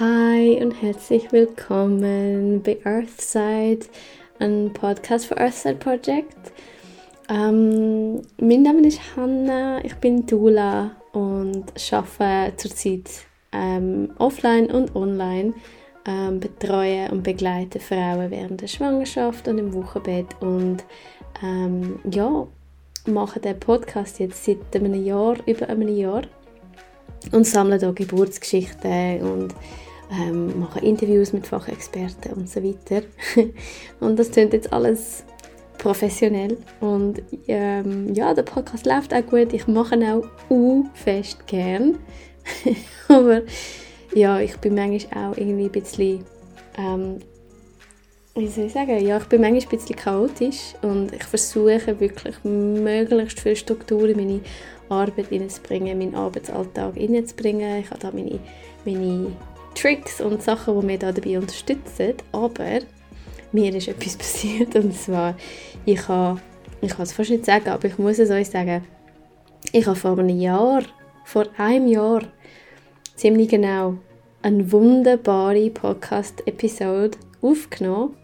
Hi und herzlich willkommen bei Earthside, ein Podcast für Earthside Project. Ähm, mein Name ist Hanna, ich bin Dula und arbeite zurzeit ähm, offline und online, ähm, betreue und begleite Frauen während der Schwangerschaft und im Wochenbett und ähm, ja, mache den Podcast jetzt seit einem Jahr, über einem Jahr und sammle da Geburtsgeschichten und ähm, mache Interviews mit Fachexperten und so weiter. und das klingt jetzt alles professionell und ähm, ja, der Podcast läuft auch gut. Ich mache ihn auch u fest gern, aber ja, ich bin manchmal auch irgendwie ein bisschen ähm, wie soll ich sagen, ja, ich bin manchmal ein bisschen chaotisch und ich versuche wirklich möglichst viel Struktur in meine Arbeit reinzubringen, meinen Arbeitsalltag reinzubringen. Ich habe da meine, meine Tricks und Sachen, die mich da dabei unterstützen, aber mir ist etwas passiert und zwar, ich habe, ich kann es fast nicht sagen, aber ich muss es euch sagen, ich habe vor einem Jahr, vor einem Jahr, ziemlich genau, eine wunderbare Podcast-Episode aufgenommen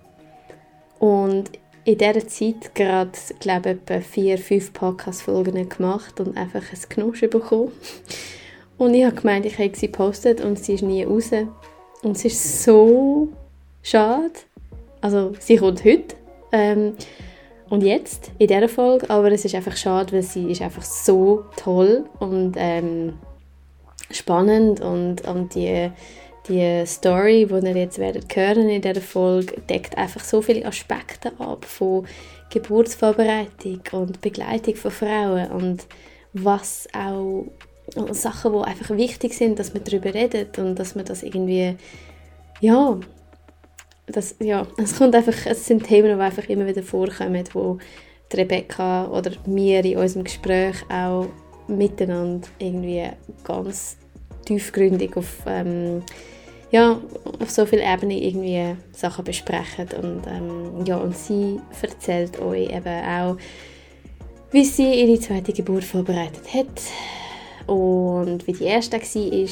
und in dieser Zeit gerade, glaube ich, etwa vier, fünf Podcast-Folgen gemacht und einfach ein Knusch bekommen. Und ich habe gemeint, ich hätte sie gepostet und sie ist nie raus. Und es ist so schade. Also, sie kommt heute. Ähm, und jetzt, in dieser Folge. Aber es ist einfach schade, weil sie ist einfach so toll und ähm, spannend und, und die die Story, die ihr jetzt werdet hören in dieser Folge, deckt einfach so viele Aspekte ab von Geburtsvorbereitung und Begleitung von Frauen und was auch Sachen, die einfach wichtig sind, dass man darüber redet und dass man das irgendwie, ja, das, ja, es kommt einfach, es sind Themen, die einfach immer wieder vorkommen, wo die Rebecca oder wir in unserem Gespräch auch miteinander irgendwie ganz tiefgründig auf ähm, ja, auf so vielen Ebenen irgendwie Sachen besprechen. Und, ähm, ja, und sie erzählt euch eben auch, wie sie ihre zweite Geburt vorbereitet hat und wie die erste war.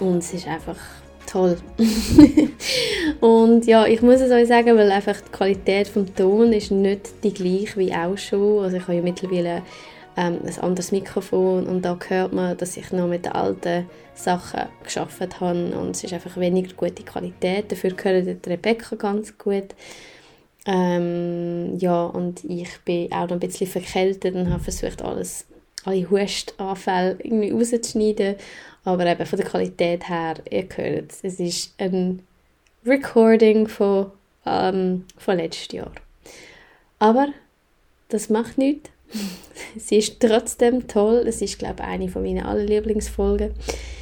Und es ist einfach toll. und ja, ich muss es euch sagen, weil einfach die Qualität vom Ton ist nicht die gleiche wie auch schon. Also ich habe ja mittlerweile ähm, ein anderes Mikrofon und da hört man, dass ich noch mit den alten Sachen geschafft habe und es ist einfach weniger gute Qualität. Dafür gehört die Rebecca ganz gut. Ähm, ja, und ich bin auch noch ein bisschen verkältet und habe versucht, alles, alle Hustanfälle irgendwie rauszuschneiden. Aber eben von der Qualität her, ihr hört es, es ist ein Recording von, ähm, von letztes Jahr. Aber das macht nichts. sie ist trotzdem toll. Es ist, glaube ich, eine von meinen allerlieblingsfolgen. Lieblingsfolgen.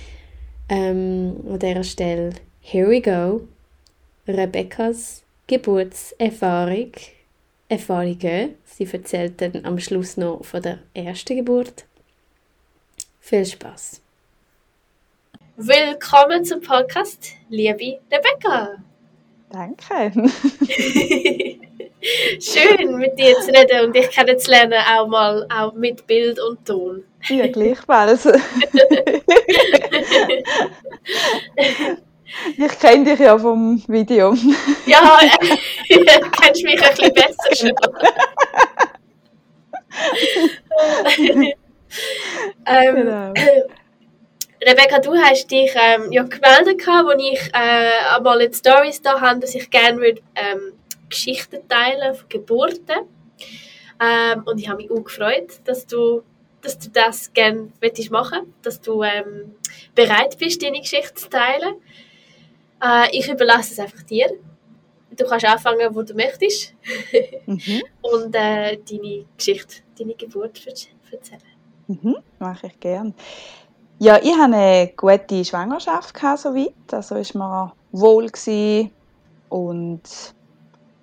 Ähm, an dieser Stelle Here we go. Rebecca's Geburtserfahrung. Erfahrungen. Sie erzählt dann am Schluss noch von der ersten Geburt. Viel Spaß. Willkommen zum Podcast, liebe Rebecca. Danke. Schön, mit dir zu reden und dich kennenzulernen, auch mal auch mit Bild und Ton. Ja, gleichfalls. ich kenne dich ja vom Video. ja, du kennst mich ein bisschen besser schon. ähm, genau. Rebecca, du hast dich ähm, ja gemeldet, als ich äh, einmal in Stories da habe, dass ich gerne würde, ähm, Geschichten teilen von Geburten. Ähm, und ich habe mich auch gefreut, dass du, dass du das gerne machen dass du ähm, bereit bist, deine Geschichte zu teilen. Äh, ich überlasse es einfach dir. Du kannst anfangen, wo du möchtest mhm. und äh, deine Geschichte, deine Geburt erzählen. Mhm, mache ich gerne. Ja, ich hatte eine gute Schwangerschaft, soweit. Also war mir wohl und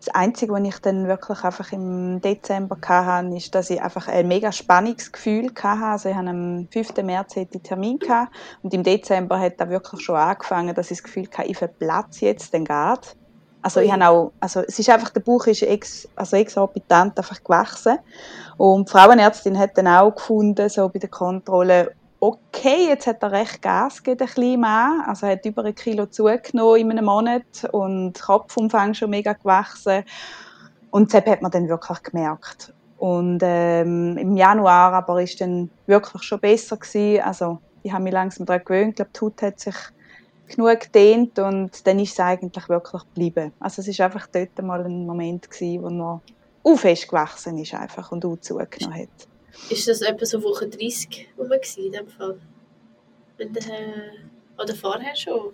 das Einzige, was ich dann wirklich einfach im Dezember hatte, ist, dass ich einfach ein mega Spannungsgefühl hatte. Also ich hatte am 5. März einen Termin gehabt, und im Dezember hat da wirklich schon angefangen, dass ich das Gefühl hatte, ich verplatze jetzt den geht. Also ich habe auch, also es ist einfach, der Bauch ist ex, also exorbitant einfach gewachsen. Und die Frauenärztin hat dann auch gefunden, so bei der Kontrolle, okay, jetzt hat er recht Gas gegeben, der kleine Mann. Also er hat über ein Kilo zugenommen in einem Monat und Kopfumfang schon mega gewachsen. Und das hat man dann wirklich gemerkt. Und ähm, im Januar aber ist dann wirklich schon besser gewesen. Also ich habe mich langsam daran gewöhnt. Ich glaube, die Haut hat sich genug gedehnt und dann ist es eigentlich wirklich geblieben. Also es ist einfach dort mal ein Moment gewesen, wo er auch fest gewachsen ist einfach und auch zugenommen hat. Ist das etwa so Woche 30 rum in dem Fall? Wenn der, oder vorher schon?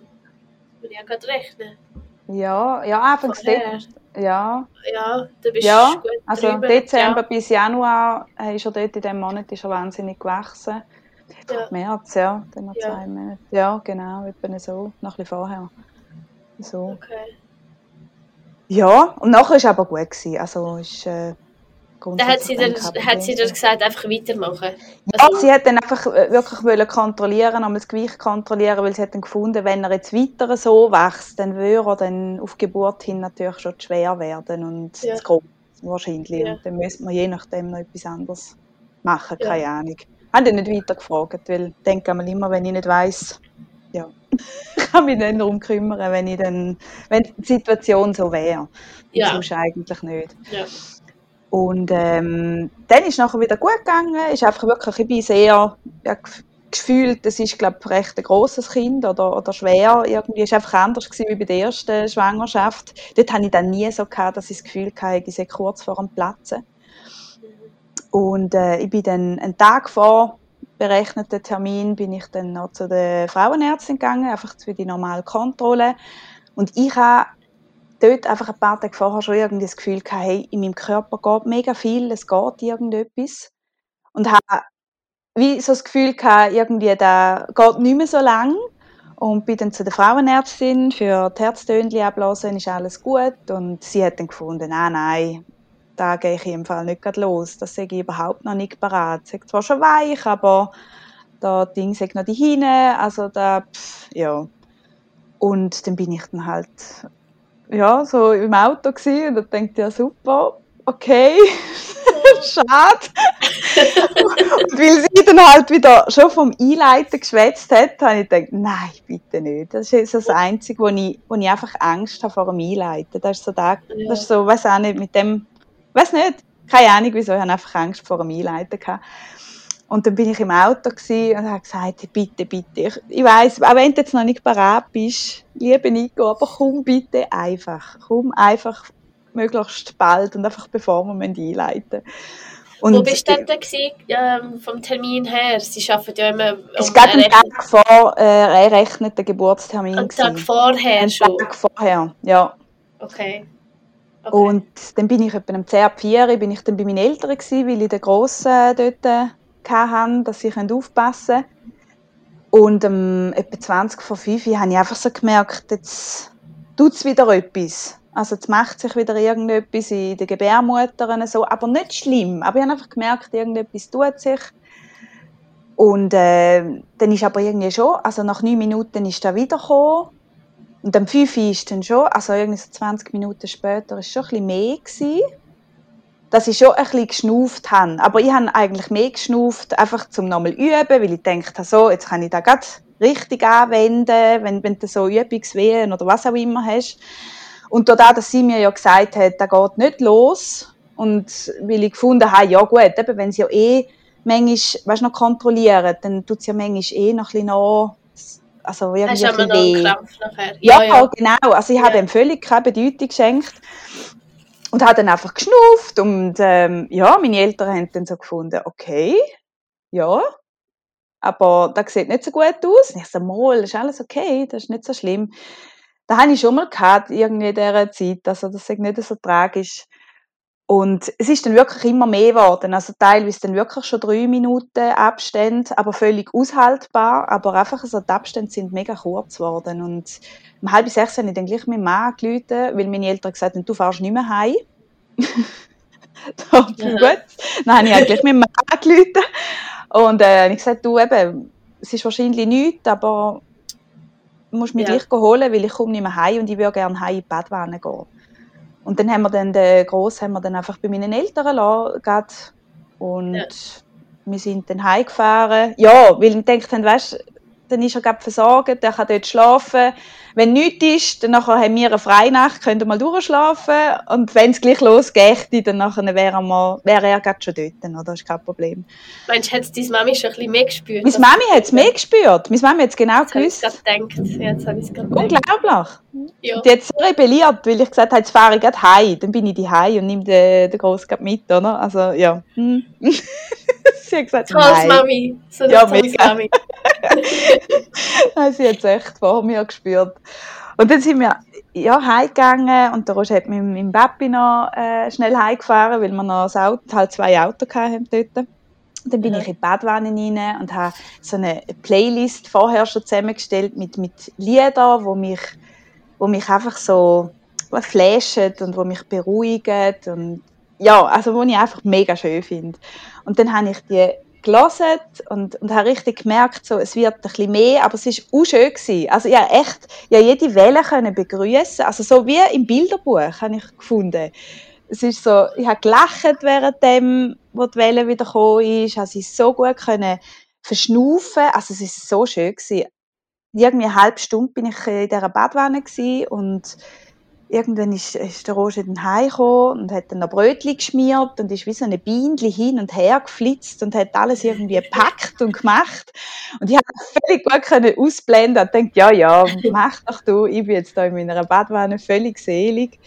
Würde ich ja gerade rechnen. Ja, ja, anfangs dort. Ja. Ja, da bist ja, du gut also drüber. Dezember Ja. bis Januar äh, ist er dort in diesem Monat ist er wahnsinnig gewachsen. Ja. März, ja, dann noch Ja. zwei Monate. Ja, genau, etwa so, noch ein bisschen vorher. So. Okay. Ja, und nachher war es aber gut. Gewesen. Also ist, äh, Dann hat sie, dann, hat sie gesagt, einfach weitermachen. Ja, Also- sie hat dann einfach äh, wirklich wollen kontrollieren, einmal das Gewicht kontrollieren, weil sie hat dann gefunden, wenn er jetzt weiter so wächst, dann würde er dann auf Geburt hin natürlich schon zu schwer werden und Ja. zu groß wahrscheinlich. Ja. Und dann müsste man je nachdem noch etwas anderes machen, Ja. keine Ahnung. Haben dann nicht weiter gefragt, weil ich denke einmal immer, wenn ich nicht weiss, ja, ich kann mich dann darum kümmern, wenn ich dann, wenn die Situation so wäre. Ja. Sonst eigentlich nicht. Ja. Und ähm, dann ist es nachher wieder gut gegangen. Ist einfach wirklich, ich bin sehr ja, gef- gefühlt, das ist glaube ich recht ein grosses Kind oder, oder schwer. Irgendwie ist einfach anders gewesen wie bei der ersten Schwangerschaft. Dort hatte ich dann nie so gehabt, dass ich das Gefühl hatte, ich sei kurz vor dem Platzen. Und äh, ich bin dann einen Tag vor berechneten Termin bin ich dann noch zu der Frauenärztin gegangen, einfach für die normale Kontrolle. Und ich habe dort einfach ein paar Tage vorher schon irgendwie das Gefühl gehabt, hey, in meinem Körper geht mega viel, es geht irgendetwas. Und habe wie so das Gefühl gehabt, irgendwie, da geht nicht mehr so lang. Und bin dann zu der Frauenärztin für die Herztönchen ablesen, ist alles gut. Und sie hat dann gefunden, nein, nein, da gehe ich im Fall nicht los. Das sehe ich überhaupt noch nicht parat. Es ist zwar schon weich, aber da Ding sagt noch die Hine, also da, pff, ja. Und dann bin ich dann halt, ja, so im Auto gsi und da denkt ja super, okay, schade. und weil sie dann halt wieder schon vom Einleiten geschwätzt hat, habe ich gedacht, nein, bitte nicht. Das ist das Einzige, wo ich, wo ich einfach Angst habe vor dem Einleiten. Das ist so, Ja. das ist so, weiß auch nicht, mit dem, weiß nicht, keine Ahnung wieso, ich habe einfach Angst vor dem Einleiten gehabt. Und dann bin ich im Auto und habe gesagt, bitte, bitte, ich, ich weiss, auch wenn du jetzt noch nicht bereit bist, liebe Nico, aber komm bitte einfach, komm einfach möglichst bald und einfach bevor wir einleiten müssen. Wo bist du denn da ähm, vom Termin her? Sie arbeiten ja immer Es um war gerade einen ein Tag vor äh, errechneten Geburtstermin. einen Tag vorher Ein schon. Tag vorher, ja. Okay. okay. Und dann bin ich etwa am 10 ab 4 bin ich dann bei meinen Eltern gewesen, weil ich den Grossen dort äh, hatte, dass sie aufpassen können. Und um, etwa 20 vor 5 habe ich einfach so gemerkt, jetzt tut es wieder etwas. Also jetzt macht sich wieder irgendetwas in den Gebärmuttern so, aber nicht schlimm. Aber ich habe einfach gemerkt, irgendetwas tut sich. Und äh, dann ist aber irgendwie schon, also nach 9 Minuten ist er wiedergekommen. Und am 5 Uhr ist dann schon, also irgendwie so 20 Minuten später, ist schon ein bisschen mehr gewesen, dass ich schon ein bisschen geschnauft habe. Aber ich habe eigentlich mehr geschnauft, einfach zum nochmal üben, weil ich dachte, so, jetzt kann ich das gerade richtig anwenden, wenn, wenn du so Übungswehen oder was auch immer hast. Und dadurch, dass sie mir ja gesagt hat, das geht nicht los, und weil ich gefunden habe, ja gut, eben, wenn sie ja eh manchmal, weißt, noch kontrollieren, dann tut es ja manchmal eh noch ein bisschen nach, also irgendwie Hast du ein bisschen weh. Krampf nachher? Ja, genau. Also ich habe Ja. dem völlig keine Bedeutung geschenkt und habe dann einfach geschnauft und ähm, ja, meine Eltern haben dann so gefunden, okay, ja, aber das sieht nicht so gut aus. Und ich so, mal, ist alles okay, das ist nicht so schlimm. Da habe ich schon mal gehabt, irgendwie in dieser Zeit, also das ist nicht so tragisch. Und es ist dann wirklich immer mehr geworden. Also teilweise dann wirklich schon drei Minuten Abstand, aber völlig aushaltbar. Aber einfach so, die Abstände sind mega kurz geworden. Und um halb sechs habe ich dann gleich meinen Mann angerufen, weil meine Eltern gesagt haben, du fährst nicht mehr heim. da, Ja. gut. Dann habe ich halt gleich meinen Mann angerufen. Und äh, ich gesagt, du eben, es ist wahrscheinlich nichts, aber du musst mich Ja. gleich holen, weil ich komme nicht mehr heim und ich würde gerne heim in die Badwanne gehen. Und dann haben wir dann den Grossen haben wir dann einfach bei meinen Eltern gelassen, und Ja. wir sind dann heimgefahren. Ja, weil wir gedacht haben, weißt, dann ist er gerade versorgt, der kann dort schlafen. Wenn nichts ist, dann nachher haben wir eine Freinacht, können wir mal durchschlafen. Und wenn es gleich losgeht, dann nachher wäre, er, wäre er gerade schon dort, oder? Das ist kein Problem. Meinst du, hat deine Mami schon ein bisschen mehr gespürt? Meine Mami hat es mehr gespürt. Meine Mami hat es genau jetzt gewusst. Jetzt habe ich es gerade gedacht. Unglaublich. Ja. Die hat so rebelliert, weil ich gesagt habe, jetzt fahre ich gerade heim. Dann bin ich die heim und nehme den, den gerade mit, oder? Also, ja. Hm. sie hat gesagt, Tolles. Mami. So Ja, mega. Mami. Nein, sie hat es echt vor mir gespürt. Und dann sind wir ja, heimgegangen und der Roger hat mit meinem Papi noch äh, schnell heimgefahren, weil wir noch das Auto, halt zwei Autos hatten dort. Dann bin Mhm. ich in die Badwanne rein und habe so eine Playlist vorher schon zusammengestellt mit, mit Liedern, wo mich, wo mich einfach so flashen und wo mich beruhigen und ja, also wo ich einfach mega schön finde. Und dann habe ich die gelesen und, und habe richtig gemerkt, so, es wird ein bisschen mehr, aber es war auch schön. Gewesen. Also ja, echt, ja, jede Welle können begrüßen, also so wie im Bilderbuch, habe ich gefunden. Es ist so, ich habe gelacht während dem, wo die Welle wieder gekommen ist, habe sie so gut können verschnaufen, also es ist so schön gewesen. Irgendwie eine halbe Stunde bin ich in dieser Badwanne und irgendwann ist, ist der Roger dann heimgekommen und hat dann noch Brötchen geschmiert und ist wie so eine Bienchen hin und her geflitzt und hat alles irgendwie gepackt und gemacht. Und ich habe völlig gut ausblenden und denkt, ja, ja, mach doch du, ich bin jetzt da in meiner Badwanne völlig selig.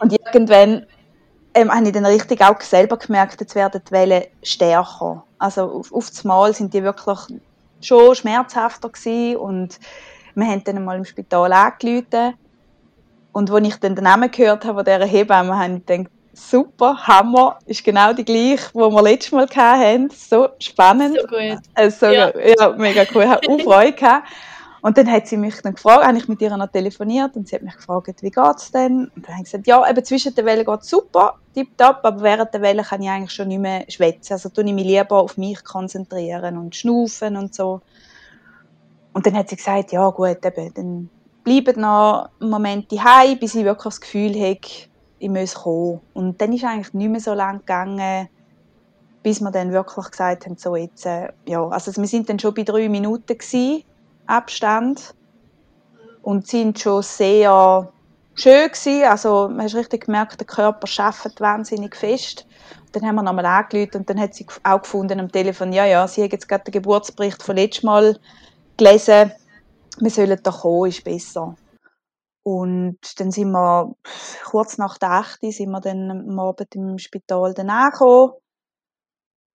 Und irgendwann ähm, habe ich dann richtig auch selber gemerkt, jetzt werden die Wellen stärker. Also auf, auf das Mal sind die wirklich schon schmerzhafter gewesen und wir haben dann mal im Spital angerufen und als ich dann den Namen gehört habe von dieser Hebamme, habe ich gedacht, super, Hammer, ist genau die gleiche, die wir letztes Mal hatten. So spannend. So gut. Also, ja. Ja. mega cool. Ich habe auch Freude gehabt. Und dann hat sie mich dann gefragt, habe ich mit ihr noch telefoniert und sie hat mich gefragt, wie geht's denn? Und dann habe ich gesagt, ja, eben zwischen den Wellen geht's super, tipptopp, aber während der Wellen kann ich eigentlich schon nicht mehr schwätzen. Also tue ich mich lieber auf mich konzentrieren und schnaufen und so. Und dann hat sie gesagt, ja gut, eben, dann bleibt noch einen Moment daheim, bis ich wirklich das Gefühl habe, ich muss kommen. Und dann ist eigentlich nicht mehr so lange gegangen, bis wir dann wirklich gesagt haben, so jetzt, äh, ja, also wir sind dann schon bei drei Minuten gewesen, Abstand und sind schon sehr schön gewesen. Also man hat richtig gemerkt, der Körper schafft wahnsinnig fest. Und dann haben wir nochmal angerufen und dann hat sie auch gefunden am Telefon, ja, ja, sie hat jetzt gerade den Geburtsbericht von letztes Mal gelesen, wir sollen doch kommen, ist besser. Und dann sind wir kurz nach der 8 Uhr sind wir dann am Abend im Spital angekommen.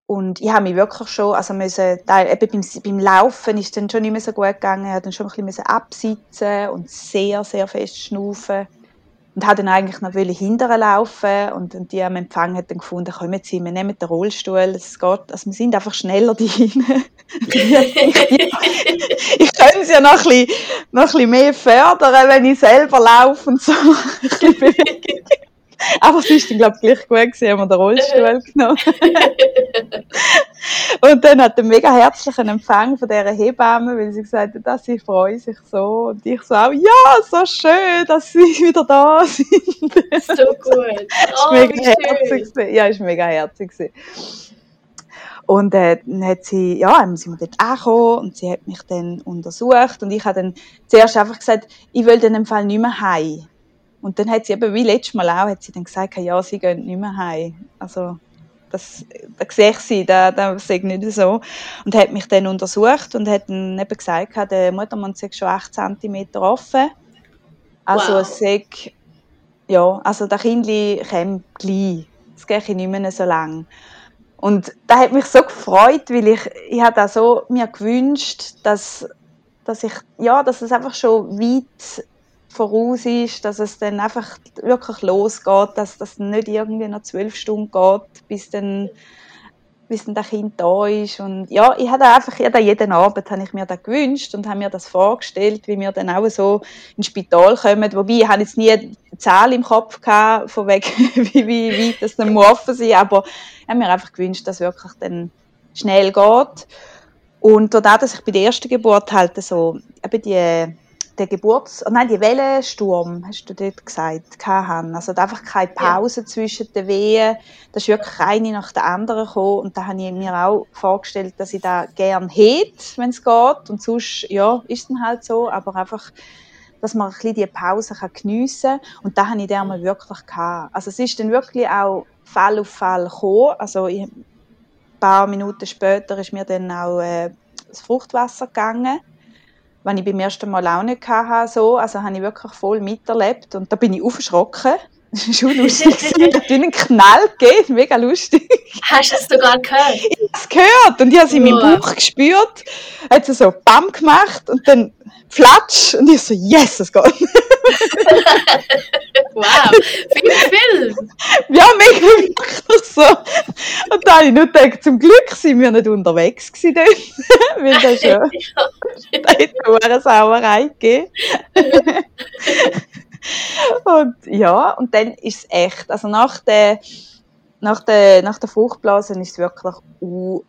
Und ich habe mich wirklich schon, also müssen, eben beim, beim Laufen ist dann schon nicht mehr so gut gegangen. Ich musste dann schon ein bisschen absitzen und sehr, sehr fest schnaufen. Und habe dann eigentlich noch hinterher laufen und, und die am Empfang hat dann gefunden, kommen Sie, wir nehmen den Rollstuhl, es geht, also wir sind einfach schneller dahin. ich könnte es ja noch ein, bisschen, noch ein bisschen mehr fördern, wenn ich selber laufe und so. Aber es ist dann, glaube ich, gleich gut gewesen, haben wir den Rollstuhl genommen. und dann hat er einen mega herzlichen Empfang von dieser Hebamme, weil sie gesagt hat, dass sie freuen sich so. Und ich so auch, ja, so schön, dass sie wieder da sind. So gut. ist Oh, mega wie herzig. Ja, ist mega herzig gewesen. Und äh, dann hat sie, ja, sind wir dort angekommen und sie hat mich dann untersucht und ich habe dann zuerst einfach gesagt, ich will dann im Fall nicht mehr heim. Und dann hat sie eben, wie letztes Mal auch, hat sie dann gesagt, ja, sie gehen nicht mehr heim. Also, das, da sehe ich sie, da, da sehe ich nicht so. Und hat mich dann untersucht und hat dann eben gesagt, der Muttermund sei schon 8 cm offen. Also, Wow. sei, ja, also das Kindli käme gleich. Es geht nicht mehr so lang. Und das hat mich so gefreut, weil ich, ich hatte auch so mir gewünscht, dass, dass ich, ja, dass es einfach schon weit voraus ist, dass es dann einfach wirklich losgeht, dass das nicht irgendwie noch zwölf Stunden geht, bis dann, bis dann das Kind da ist. Und ja, ich hatte einfach jeden, jeden Abend habe ich mir das gewünscht und habe mir das vorgestellt, wie wir dann auch so ins Spital kommen. Wobei, ich hatte jetzt nie eine Zahl im Kopf gehabt, von wegen, wie, wie weit das dann muss offen sein aber ich habe mir einfach gewünscht, dass es wirklich dann schnell geht. Und dadurch, dass ich bei der ersten Geburt halt so eben die der Geburts-, oh nein, die Wellensturm, hast du dort gesagt, hatten. Also einfach keine Pause ja. zwischen den Wehen. Da ist wirklich eine nach der anderen gekommen. Und da habe ich mir auch vorgestellt, dass ich da gerne hätte, wenn es geht. Und sonst, ja, ist es dann halt so. Aber einfach, dass man ein bisschen die Pause kann geniessen kann. Und da habe ich dann mal wirklich gehabt. Also es ist dann wirklich auch Fall auf Fall gekommen. Also ich, ein paar Minuten später ist mir dann auch äh, das Fruchtwasser gegangen was ich beim ersten Mal auch nicht hatte. So. Also habe ich wirklich voll miterlebt und da bin ich aufgeschrocken. Das war schon lustig. da hat einen Knall gegeben, mega lustig. Hast du es sogar gehört? Ich habe es gehört und ich habe es in meinem Bauch gespürt. Hat es so BAM gemacht und dann Flatsch und ich so, yes, es geht. wow, viel Film. Ja, mega wirklich so. Und da habe ich nur gedacht, zum Glück sind wir nicht unterwegs gewesen. Weil das schon, da hätte eine Sauerei gegeben. und ja, und dann ist es echt, also nach der, nach der, nach der Fruchtblase ist es wirklich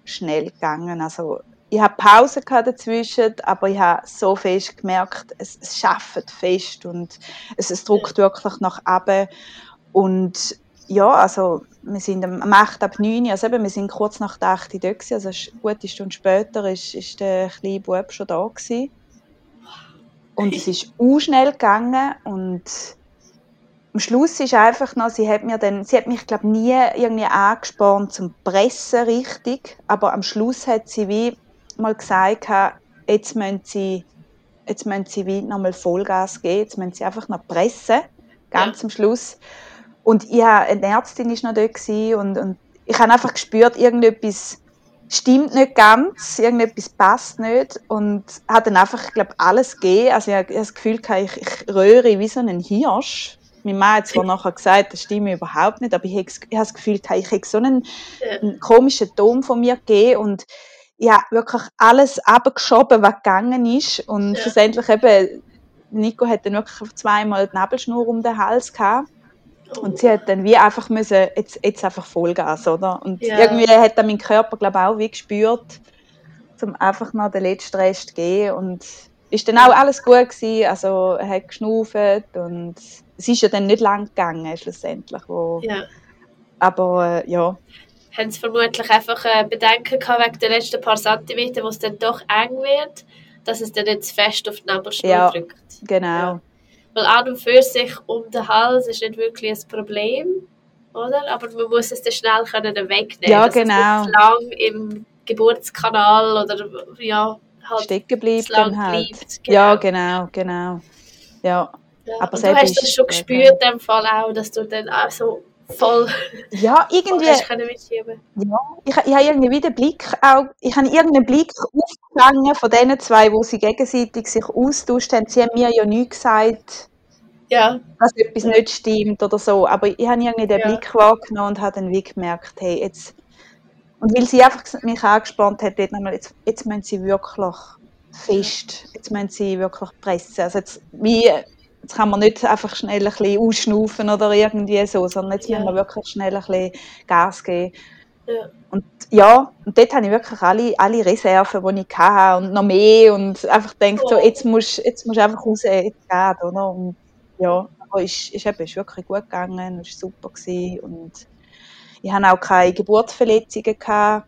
schnell gegangen. Also ich habe Pause dazwischen, aber ich habe so fest gemerkt, es, es schafft fest und es, es drückt wirklich nach oben. Und ja, also wir sind am 8 ab 9, also eben, wir sind kurz nach der 8 dort gewesen, also eine gute Stunde später ist, ist der kleine Bub schon da gewesen. Und es ist auch schnell gegangen und am Schluss ist einfach noch, sie hat mir dann, sie hat mich glaube nie irgendwie angespornt zum Pressen richtig, aber am Schluss hat sie wie mal gesagt, jetzt müssen sie, jetzt müssen sie wie nochmal Vollgas geben, jetzt müssen sie einfach noch pressen, ganz ja. am Schluss. Und ich eine Ärztin ist noch dort und, und ich habe einfach gespürt, irgendetwas stimmt nicht ganz, irgendetwas passt nicht und hat dann einfach, ich glaube, alles gegeben. Also ich habe das Gefühl, ich, ich röhre wie so ein Hirsch. Mein Mann hat zwar nachher gesagt, das stimmt überhaupt nicht, aber ich habe, das Gefühl, ich habe so einen, einen komischen Ton von mir gegeben und ja, wirklich alles abgeschoben, was gegangen ist. Und ja. schlussendlich eben, Nico hat dann wirklich zweimal die Nabelschnur um den Hals gehabt. Und sie hat dann wie einfach müssen, jetzt, jetzt einfach Vollgas, oder? Und ja. irgendwie hat dann mein Körper, glaube ich, auch wie gespürt, um einfach noch den letzten Rest zu gehen. Und ist dann auch alles gut gewesen, also er hat geschnauft und es ist ja dann nicht lang gegangen, schlussendlich. Wo, ja. Aber äh, ja, haben sie vermutlich einfach äh, Bedenken gehabt wegen den letzten paar Zentimeter, wo es dann doch eng wird, dass es dann nicht zu fest auf die Nabelschnur ja, drückt. genau. Ja. Weil an und für sich um den Hals ist nicht wirklich ein Problem, oder? Aber man muss es dann schnell können wegnehmen Ja, genau. Es lang im Geburtskanal oder ja, halt stecken bleibt dann halt. Bleibt, genau. Ja, genau, genau. Ja. ja. Aber du hast das schon gespürt, in dem Fall auch, dass du dann auch so voll. Ja, irgendwie. Ja, ich, ich habe irgendwie den Blick auch, ich habe irgendeinen Blick aufgefangen von den zwei, wo sie gegenseitig sich austauscht haben. Sie haben mir ja nie gesagt, ja. dass etwas nicht stimmt oder so. Aber ich habe irgendwie den ja. Blick wahrgenommen und habe dann wie gemerkt, hey, jetzt. Und weil sie einfach mich angespannt hat, jetzt, jetzt müssen sie wirklich fest, jetzt müssen sie wirklich pressen. Also jetzt, wie Jetzt kann man nicht einfach schnell ein bisschen ausschnaufen oder irgendwie so, sondern jetzt ja. muss man wirklich schnell ein bisschen Gas geben. Ja. Und ja, und dort habe ich wirklich alle, alle Reserven, die ich hatte und noch mehr und einfach gedacht, oh. so, jetzt musst du jetzt musst einfach raus, jetzt geht, oder? Und ja, aber es ist, ist, ist wirklich gut gegangen, es war super gewesen und ich hatte auch keine Geburtsverletzungen. Gehabt.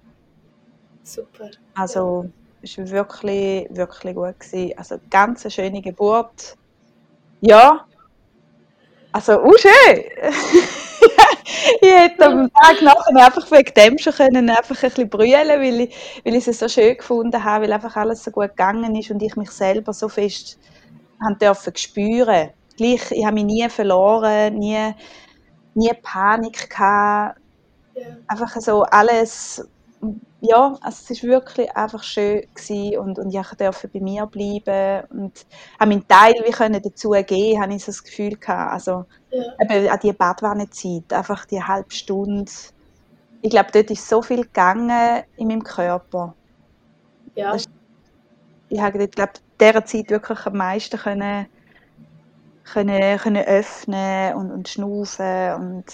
Super. Also, es war wirklich, wirklich gut. Gewesen. Also, ganz eine schöne Geburt ja. Also, oh schön. ich hätte am Tag nachher einfach wegen dem schon können, einfach ein bisschen brüllen, weil ich, weil ich es so schön gefunden habe, weil einfach alles so gut gegangen ist und ich mich selber so fest haben dürfen spüren. Gleich, ich habe mich nie verloren, nie, nie Panik gehabt. Ja. Einfach so alles ja, also es war wirklich einfach schön und, und ich durfte bei mir bleiben und auch meinen Teil wie können dazu geben, habe ich so das Gefühl gehabt. Also ja. eben an die Badwannenzeit, einfach die halbe Stunde. Ich glaube, dort ist so viel gegangen in meinem Körper. Ja. Das, ich habe dort, glaube dieser Zeit wirklich am meisten können, können, können öffnen und, und schnaufen und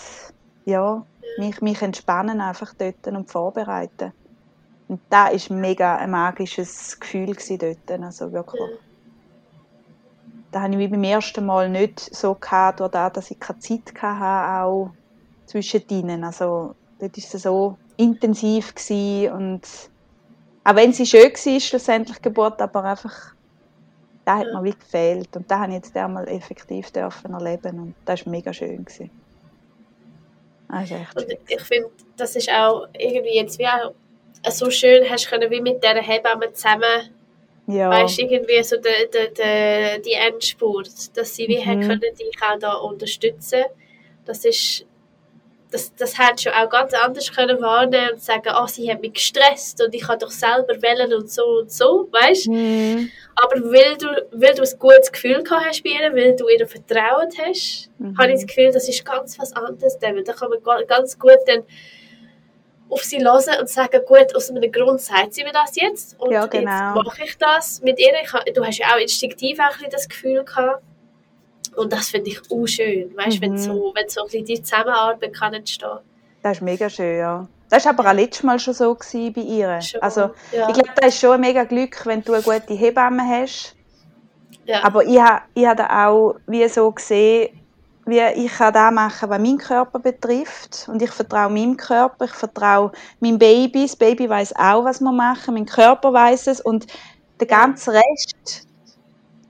ja, mich, mich entspannen einfach dort und vorbereiten. Und das war mega ein magisches Gefühl dort, also wirklich. das habe ich wie beim ersten Mal nicht so gehabt, dadurch, dass ich keine Zeit hatte, auch zwischen ihnen. Also, dort war es so intensiv gewesen und auch wenn sie schön war, schlussendlich Geburt, aber einfach, da hat mir wie gefehlt. Und da habe ich jetzt einmal effektiv dürfen erleben und das war mega schön. Gewesen. Echt und ich finde, das ist auch irgendwie jetzt wie auch so schön, hast können wie mit dieser Hebamme zusammen ja. weißt irgendwie so die, die, die, die Endspurt, dass sie wie mhm. können dich auch da unterstützen. Das ist das, das hättest du auch ganz anders können wahrnehmen und sagen, oh, sie hat mich gestresst und ich kann doch selber wählen und so und so, weißt? Mhm. Aber weil du, weil du ein gutes Gefühl gehabt hast bei ihr, weil du ihr vertraut hast, mhm. habe ich das Gefühl, das ist ganz was anderes. Da kann man ganz gut dann auf sie hören und sagen, gut, aus einem Grund sagt sie mir das jetzt und ja, genau. jetzt mache ich das mit ihr. Ich, du hast ja auch instinktiv auch ein das Gefühl gehabt und das finde ich auch schön, weißt, mhm. wenn so, wenn so ein die Zusammenarbeit kann entstehen. Das ist mega schön, ja. Das war aber auch letztes Mal schon so bei ihr. Schon, also, ja. ich glaube, das ist schon ein mega Glück, wenn du eine gute Hebamme hast. Ja. Aber ich habe ich hab auch wie so gesehen, wie ich kann das machen, was meinen Körper betrifft. Und ich vertraue meinem Körper, ich vertraue meinem Baby. Das Baby weiß auch, was wir machen. Mein Körper weiß es. Und der ganze Rest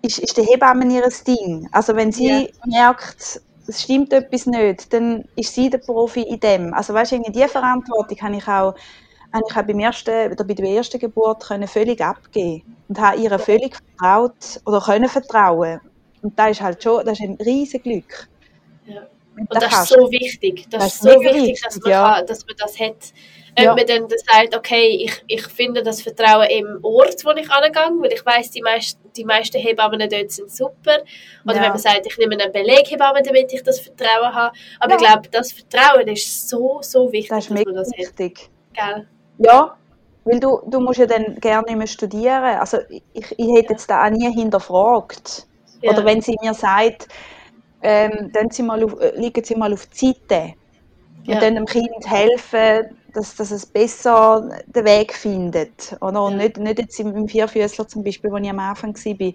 ist, ist der Hebamme ihr Ding. Also wenn sie ja. merkt, es stimmt etwas nicht, dann ist sie der Profi in dem. Also weißt du, diese Verantwortung habe ich auch, habe ich auch beim ersten, oder bei der ersten Geburt können völlig abgeben und habe ihr völlig vertraut oder können vertrauen. Und das ist halt schon, das ist ein riesiges Glück. Ja. Und das, das ist so wichtig. Das, das ist so wichtig, dass man, ja. kann, dass man das hat. Wenn ja. man dann sagt, okay, ich, ich finde das Vertrauen im Ort, wo ich angehe, weil ich weiß, die, meist, die meisten Hebammen dort sind super. Oder ja. wenn man sagt, ich nehme einen Beleghebamme, damit ich das Vertrauen habe. Aber ja. ich glaube, das Vertrauen ist so, so wichtig, das ist dass man das wichtig. hat. Gell? Ja, weil du, du musst ja dann gerne nicht mehr studieren. Also ich, ich hätte jetzt da auch nie hinterfragt. Oder wenn sie mir sagt, ähm, dann sie mal auf, äh, liegen sie mal auf die Seite und dann dem Kind helfen, dass, dass es besser den Weg findet. Oder? Und nicht, nicht jetzt im Vierfüßler zum Beispiel, wo ich am Anfang war,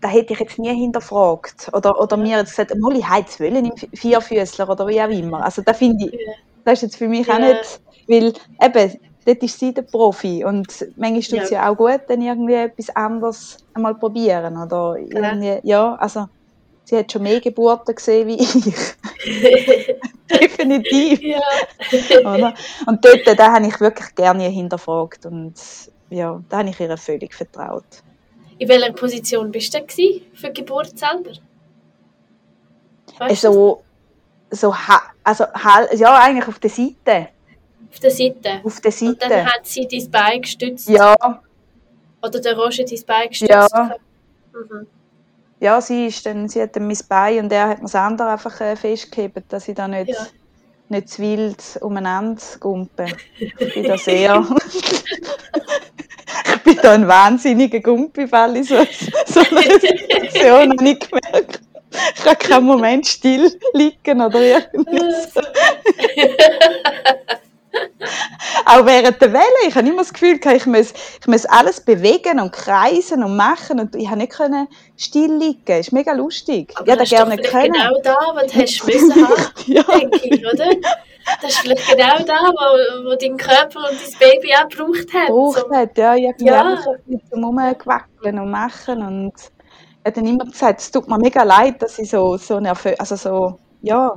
da hätte ich jetzt nie hinterfragt. Oder, oder mir jetzt gesagt, mal, ich es wollen im Vierfüßler oder wie auch immer. Also da finde ich, das ist jetzt für mich ja. auch nicht, weil eben, dort ist sie der Profi und manchmal tut es ja. ja auch gut, dann irgendwie etwas anderes einmal probieren. Oder irgendwie, ja, also Sie hat schon mehr Geburten gesehen wie ich. Definitiv. Ja. Oder? Und dort da habe ich wirklich gerne hinterfragt und ja, da habe ich ihr völlig vertraut. In welcher Position bist du für die Geburt selber? Weißt also, so, also, ja, eigentlich auf der Seite. Auf der Seite? Auf der Seite. Und dann hat sie dein Bein gestützt? Ja. Oder der Roger dein Bein gestützt? Ja. Mhm ja, sie, ist dann, sie hat dann mein Bein und er hat mir das andere einfach äh, festgehebt, dass ich da nicht, ja. nicht zu wild umeinander gumpe. Ich bin da sehr... ich bin da ein wahnsinniger Gumpi, weil ich so, so eine Situation habe ich gemerkt. Ich kann keinen Moment still liegen oder irgendwas. Auch während der Welle. Ich habe immer das Gefühl, ich muss, ich muss alles bewegen und kreisen und machen und ich habe nicht können still liegen. Das ist mega lustig. Aber ich hätte gerne können. genau da, was du hast müssen haben, ja. denke ich, oder? Das ist vielleicht genau da, wo, wo dein Körper und dein Baby auch gebraucht hat. Gebraucht so. hat, ja. Ich habe ja. zum Rumgewackeln und machen und hat dann immer gesagt, es tut mir mega leid, dass ich so, so nervös, also so, ja,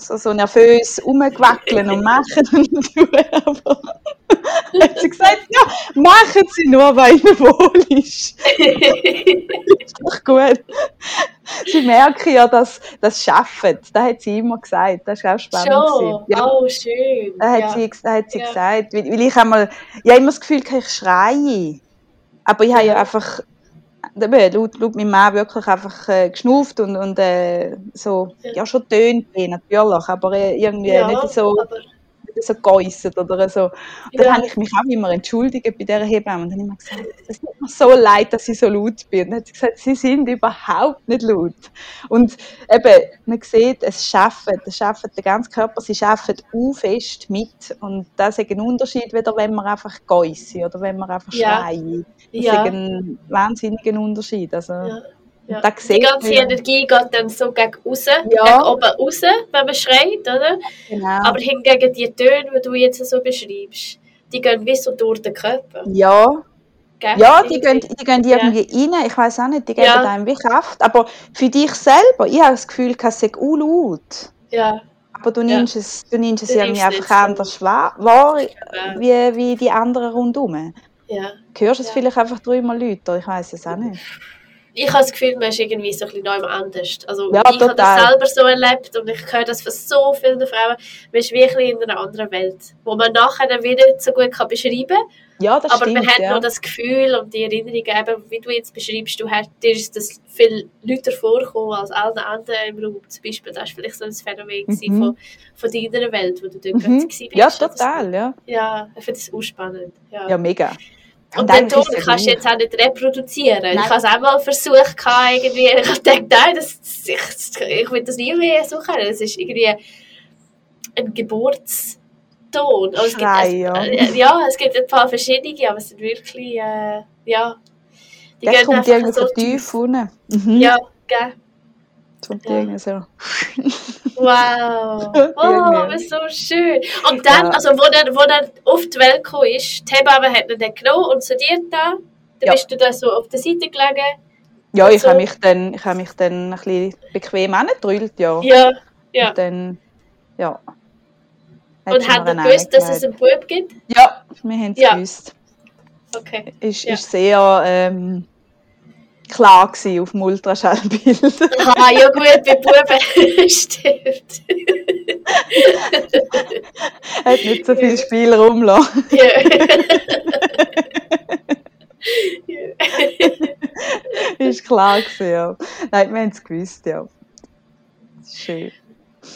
so, so nervös rumgewackeln und machen und tun. Aber hat sie gesagt, ja, machen Sie nur, weil Ihnen wohl ist. ist doch gut. Sie merken ja, dass das schaffen. Das hat sie immer gesagt. Das ist auch spannend. Schon? Ja. Oh, schön. Das hat ja. sie, das hat sie ja. gesagt. Weil, weil ich einmal, ich habe immer das Gefühl, ich schreie. Aber ich habe ja einfach laut, laut meinem Mann wirklich einfach äh, geschnauft und, und äh, so, ja. schon tönt natürlich, aber äh, irgendwie ja, nicht so, nicht so geäussert oder so. Und dann ja. habe ich mich auch immer entschuldigt bei dieser Hebamme und dann habe ich immer gesagt, es tut mir so leid, dass ich so laut bin. Und dann hat sie gesagt, sie sind überhaupt nicht laut. Und eben, man sieht, es schafft, es schafft der ganze Körper, sie schaffen fest mit und das ist ein Unterschied, wieder wenn man einfach geäussert oder wenn man einfach ja. schreit. Das ja. ist ein wahnsinniger Unterschied. Also, ja. Ja. Die ganze Energie geht dann so gegen raus, ja. gegen oben raus, wenn man schreit, oder? Genau. Aber hingegen die Töne, die du jetzt so beschreibst, die gehen wie so durch den Körper. Ja. Gell? Ja, die gehen, die gehen irgendwie ja. rein. Ich weiß auch nicht, die geben ja. einem wie Kraft. Aber für dich selber, ich habe das Gefühl, es sei laut. Ja. Aber du nimmst ja. es, du nimmst es irgendwie einfach anders wahr, wahr wie, wie die anderen rundherum. Ja. Hörst du es vielleicht einfach dreimal lauter? Ich weiß es auch nicht ich habe das Gefühl, man ist irgendwie so ein bisschen neu anders. Also ja, ich habe das selber so erlebt und ich höre das von so vielen Frauen. Man ist wirklich in einer anderen Welt, wo man nachher dann wieder nicht so gut kann beschreiben kann. Ja, das aber stimmt, man hat ja. noch das Gefühl und die Erinnerung, eben, wie du jetzt beschreibst, du hast, dir ist das viel lauter vorgekommen als alle anderen im Raum. Zum Beispiel, das war vielleicht so ein Phänomen mhm. von, von deiner Welt, wo du dort mhm. bist. Ja, total, ja. Ja, ich finde das auch spannend. Ja, ja mega. Und, den Ton kannst du jetzt auch nicht reproduzieren. Nein. Ich habe es auch mal versucht, irgendwie. Ich habe gedacht, nein, das, ich, ich will das nie mehr suchen. Das ist irgendwie ein Geburtston. Also es gibt, ja. Äh, ja, es gibt ein paar verschiedene, aber es sind wirklich, äh, ja. Die Der kommt irgendwie so tief unten. Mhm. Ja, gell. Kommt ja. irgendwie so. Wow! Oh, ist so schön. Und dann, ja. also wo er, wo er auf die Welt gekommen ist, die Hebamme hat ihn dann genommen und sediert da. Dann ja. bist du da so auf der Seite gelegen. Ja, ich so. habe mich dann, ich habe mich dann ein bisschen bequem angedrüllt, ja. Ja, ja. Und dann, ja. Hat und hat er gewusst, dass es einen Bub gibt? Ja, wir haben es ja. gewusst. Okay. Ist, ja. ist sehr, ähm, klar gewesen auf dem Ultraschallbild. ah, ja gut, bei Buben stimmt. Hat nicht so viel Spiel rumlassen. Ja. ist klar gewesen, ja. Nein, wir haben es gewusst, ja. Schön.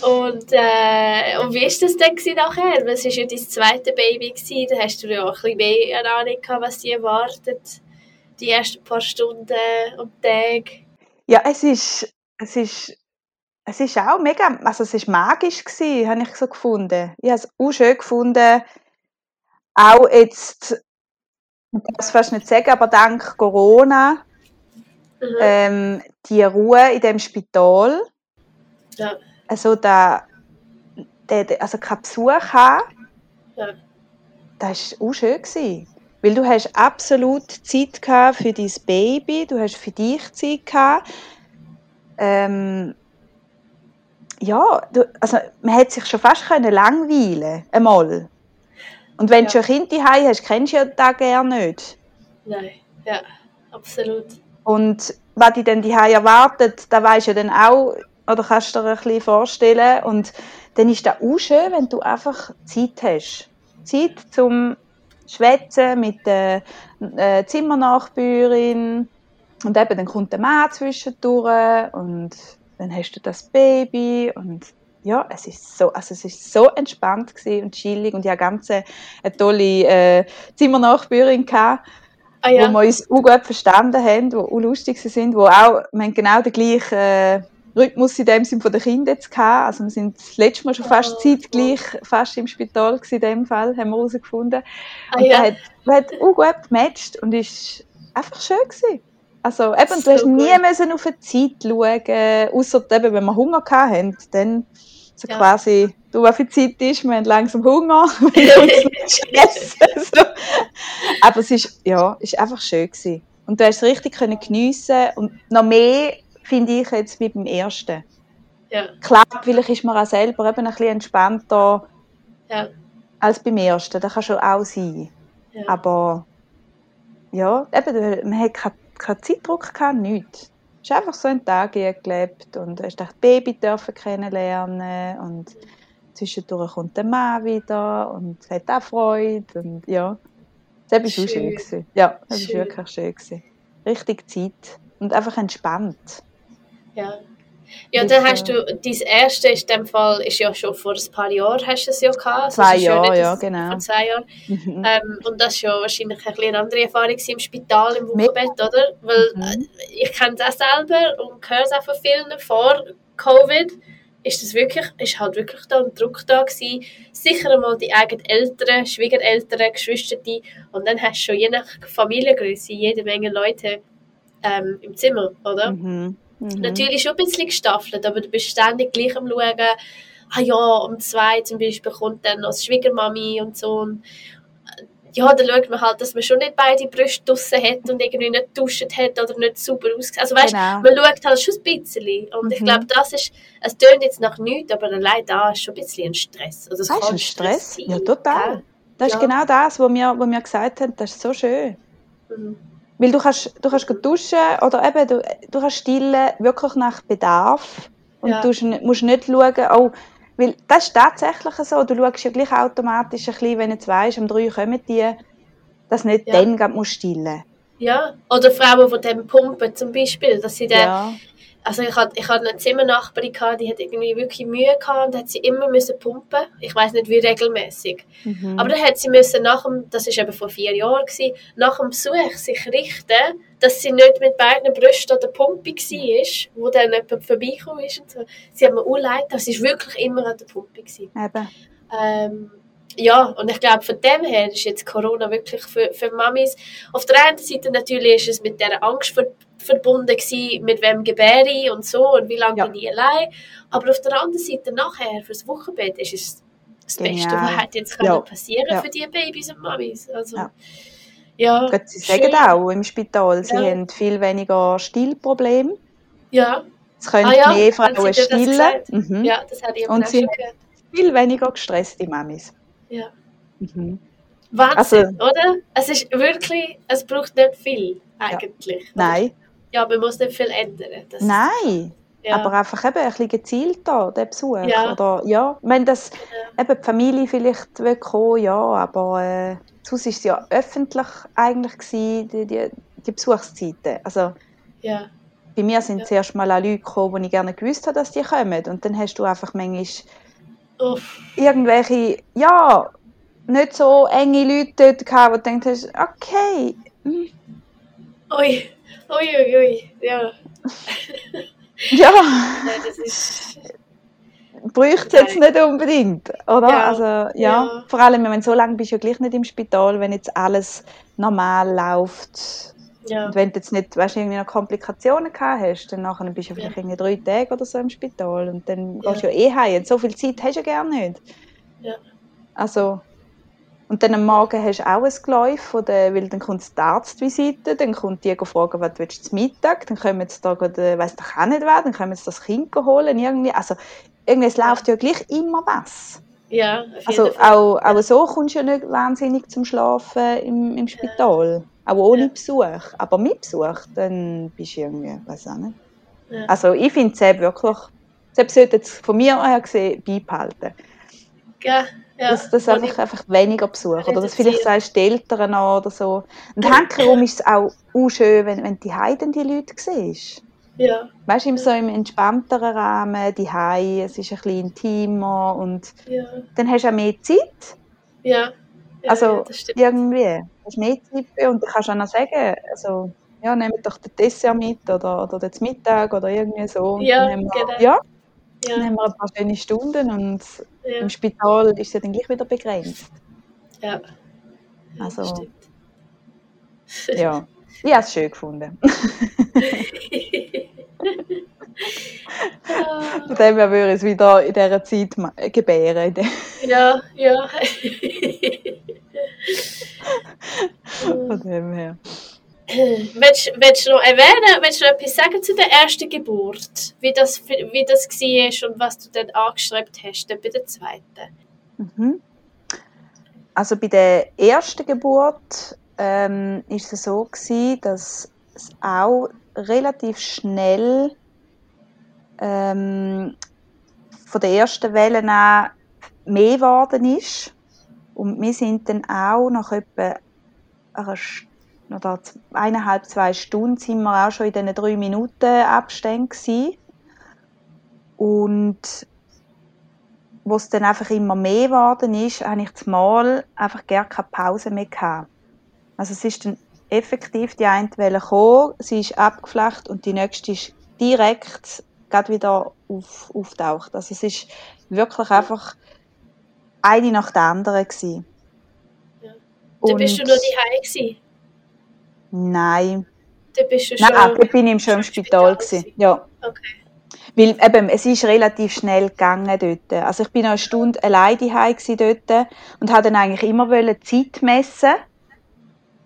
Und, äh, und wie war das denn nachher? Es war ja dein zweites Baby, gewesen. da hast du ja auch ein bisschen mehr Ahnung gehabt, was sie erwartet die ersten paar Stunden und Tage? Ja, es ist, es ist, es ist auch mega, also es ist magisch gewesen, habe ich so gefunden. Ich habe es auch schön gefunden, auch jetzt, ich kann es fast nicht sagen, aber dank Corona, mhm. ähm, die Ruhe in dem Spital, ja. also da, also kein Besuch haben, ja. das war auch schön. Gewesen. Weil du hast absolut Zeit gehabt für dein Baby, du hast für dich Zeit gehabt. Ähm, ja, du, also man hätte sich schon fast können langweilen einmal. Und wenn ja. du schon ein Kind daheim hast, kennst du ja das gerne nicht. Nein, ja, absolut. Und was dich dann daheim erwartet, da weißt du ja dann auch, oder kannst du dir ein bisschen vorstellen. Und dann ist das auch schön, wenn du einfach Zeit hast. Zeit zum schwätzen mit der äh, Zimmernachbarin und eben dann kommt der Mann zwischendurch und dann hast du das Baby und ja, es ist so, also es ist so entspannt und chillig und ich hatte ganz eine, eine tolle äh, Zimmernachbarin gehabt, ah, ja. wo wir uns auch gut verstanden haben, die auch lustig sind, wo auch, wir haben genau den gleichen äh, Rhythmus in dem Sinn von den Kindern jetzt gehabt. Also wir sind das letzte Mal schon fast oh, zeitgleich fast im Spital gewesen, in dem Fall, haben wir herausgefunden. Ah, und ja. hat, hat auch gut gematcht und ist einfach schön gewesen. Also eben, so du hast nie müssen auf die Zeit schauen, außer eben, wenn wir Hunger hatten, dann so ja. quasi, du, wie viel Zeit ist, wir haben langsam Hunger, wir uns so. Aber es ist, ja, ist einfach schön gewesen. Und du hast es richtig können geniessen und noch mehr finde ich jetzt wie beim ersten. Ja. Klar, vielleicht ist man auch selber eben ein bisschen entspannter ja. als beim ersten. Das kann schon auch sein. Ja. Aber ja, eben, man hat keinen, keinen Zeitdruck gehabt, nichts. Es ist einfach so ein Tag gelebt und hast das Baby dürfen kennenlernen und zwischendurch kommt der Mann wieder und hat auch Freude und ja. Das war schön. schön. Gewesen. Ja, das war wirklich schön. Gewesen. Richtig Zeit und einfach entspannt. Ja. Ja, dann hast du, dein erste ist in dem Fall, ist ja schon vor ein paar Jahren hast du es ja gehabt. Also zwei Jahre, ja, genau. Vor zwei Jahren. Mhm. Ähm, und das war ja wahrscheinlich ein eine andere Erfahrung im Spital, im Wochenbett, oder? Weil mhm. Äh, ich kenne es auch selber und höre es auch von vielen vor Covid ist das wirklich, ist halt wirklich da ein Druck da gewesen. Sicher einmal die eigenen Eltern, Schwiegereltern, Geschwister, und dann hast du schon je nach Familiengröße jede Menge Leute, ähm, im Zimmer, oder? Mhm. Mhm. Natürlich schon ein bisschen gestaffelt, aber du bist ständig gleich am schauen, ah ja, um zwei zum Beispiel kommt dann noch die Schwiegermami und so. Und ja, dann schaut man halt, dass man schon nicht beide Brüste draussen hat und irgendwie nicht duscht hat oder nicht super aussieht. Also weißt, genau. man schaut halt schon ein bisschen. Und mhm. ich glaube, das ist, es tönt jetzt nach nichts, aber allein da ist schon ein bisschen ein Stress. Also, das ist ein Stress? Sein. Ja, total. Das ja. ist genau das, was wir, was wir gesagt haben, das ist so schön. Mhm. Weil du kannst, du kannst duschen oder eben, du, du kannst stillen wirklich nach Bedarf. Und ja. du musst nicht schauen, oh, weil das ist tatsächlich so, du schaust ja gleich automatisch ein bisschen, wenn du weißt, um drei kommen die, dass nicht ja. dann musst stillen Ja, oder Frauen, die dann pumpen zum Beispiel, dass sie dann ja also ich hatte, ich hatte eine Zimmernachbarin, gehabt, die hat irgendwie wirklich Mühe gehabt und hat sie immer müssen pumpen. Ich weiß nicht, wie regelmäßig. Mhm. Aber dann hat sie müssen nach dem, das ist eben vor vier Jahren gewesen, nach dem Besuch sich richten, dass sie nicht mit beiden Brüsten an der Pumpe war, wo dann jemand vorbeigekommen ist und so. Sie hat mir auch leid, sie war wirklich immer an der Pumpe gewesen. Eben. Ähm, ja, und ich glaube, von dem her ist jetzt Corona wirklich für, für Mamis. Auf der einen Seite natürlich ist es mit der Angst ver, verbunden gewesen, mit wem gebäre ich und so und wie lange ja. bin ich allein. Aber auf der anderen Seite nachher, fürs Wochenbett, ist es das Genial. Beste, was halt jetzt ja. passieren ja. für die Babys und Mamis. Also, ja. Ja, Sie sagen auch im Spital, sie haben viel weniger Stillprobleme. Ja. Es können ah, mehr Frauen stillen. Mhm. Ja, das hatte ich Und sie haben viel weniger gestresste Mamis. Ja. Mhm. Wahnsinn, also, oder? Es ist wirklich, es braucht nicht viel eigentlich. Nein. Ja, man muss nicht viel ändern. Das Nein. Ja. Aber einfach eben ein bisschen gezielter, der Besuch. Ja. Oder, ja, wenn das ja. eben die Familie vielleicht will kommen, ja, aber äh, sonst war es ja öffentlich eigentlich gewesen, die, die, die Besuchszeiten. Also, ja. Bei mir sind ja. zuerst mal auch Leute gekommen, die ich gerne gewusst habe, dass die kommen. Und dann hast du einfach manchmal Uff. irgendwelche, ja, nicht so enge Leute dort gehabt, wo du denkst, okay. Hm. Ui, ui, ui, ui, ja. ja. Nein, das ist... Bräuchte es jetzt nicht unbedingt, oder? Ja. Also, ja. ja. Vor allem, wenn so lange bist du ja gleich nicht im Spital, wenn jetzt alles normal läuft ja. Und wenn du jetzt nicht weißt, irgendwie noch Komplikationen gehabt hast, dann nachher bist du vielleicht ja. drei Tage oder so im Spital und dann ja. gehst du ja eh heim. so viel Zeit hast du ja gerne nicht. Ja. Also, und dann am Morgen hast du auch ein Geläuf, weil dann kommt die Arztvisite, dann kommt die fragen, was willst du zum Mittag, dann kommen sie da gerade, weiss doch auch nicht wer, dann kommen sie das Kind holen irgendwie. Also, irgendwie, es läuft ja gleich immer was. Ja, also auch, auch so kommst du ja nicht wahnsinnig zum Schlafen im, im Spital. Ja. Auch ohne ja. Besuch. Aber mit Besuch, dann bist du irgendwie, weiß auch nicht. Ja. Also ich finde Zeb wirklich, Zeb sollte jetzt von mir her gesehen beibehalten. Ja, ja. Dass das einfach, einfach weniger Besuch oder dass vielleicht sagst die Eltern noch oder so. Und hankerum ist es auch, schön, wenn, wenn die Heiden die Leute siehst. Ja. Weißt du, ja. so im entspannteren Rahmen, die Hai, es ist ein bisschen intimer und ja. dann hast du auch mehr Zeit. Ja. ja also irgendwie hast mehr Zeit und du kannst auch noch sagen, also, ja, nehmt doch den Dessert mit oder, oder den Mittag oder irgendwie so. Ja, wir, genau. Ja, ja. dann haben wir ein paar schöne Stunden und ja. im Spital ist es ja dann gleich wieder begrenzt. Ja. Also, ja, ich habe es schön gefunden. Von dem her würde ich es wieder in dieser Zeit gebären. Ja, ja. Von dem her. Willst, willst du noch erwähnen, willst du noch etwas sagen zu der ersten Geburt? Wie das, wie das war und was du dann angestrebt hast, dann bei der zweiten? Mhm. Also bei der ersten Geburt ähm, ist es so gewesen, dass es auch relativ schnell ähm, von der ersten Welle an mehr geworden ist. Und wir sind dann auch nach etwa einer oder eineinhalb, zwei Stunden sind wir auch schon in diesen drei Minuten Abständen gewesen. Und wo es dann einfach immer mehr geworden ist, habe ich zumal einfach gar keine Pause mehr gehabt. Also es ist dann effektiv die eine Welle gekommen, sie ist abgeflacht und die nächste ist direkt gerade wieder auf, auftaucht. Also es ist wirklich einfach eine nach der anderen gewesen. Ja. Dann bist du noch die gewesen? Nein. Da bist du Nein, schon... da bin ich schon im Spital. Gewesen. Ja. Okay. Weil eben, es ist relativ schnell gegangen dort. Also ich bin eine Stunde alleine daheim dort und habe dann eigentlich immer wollen Zeit messen,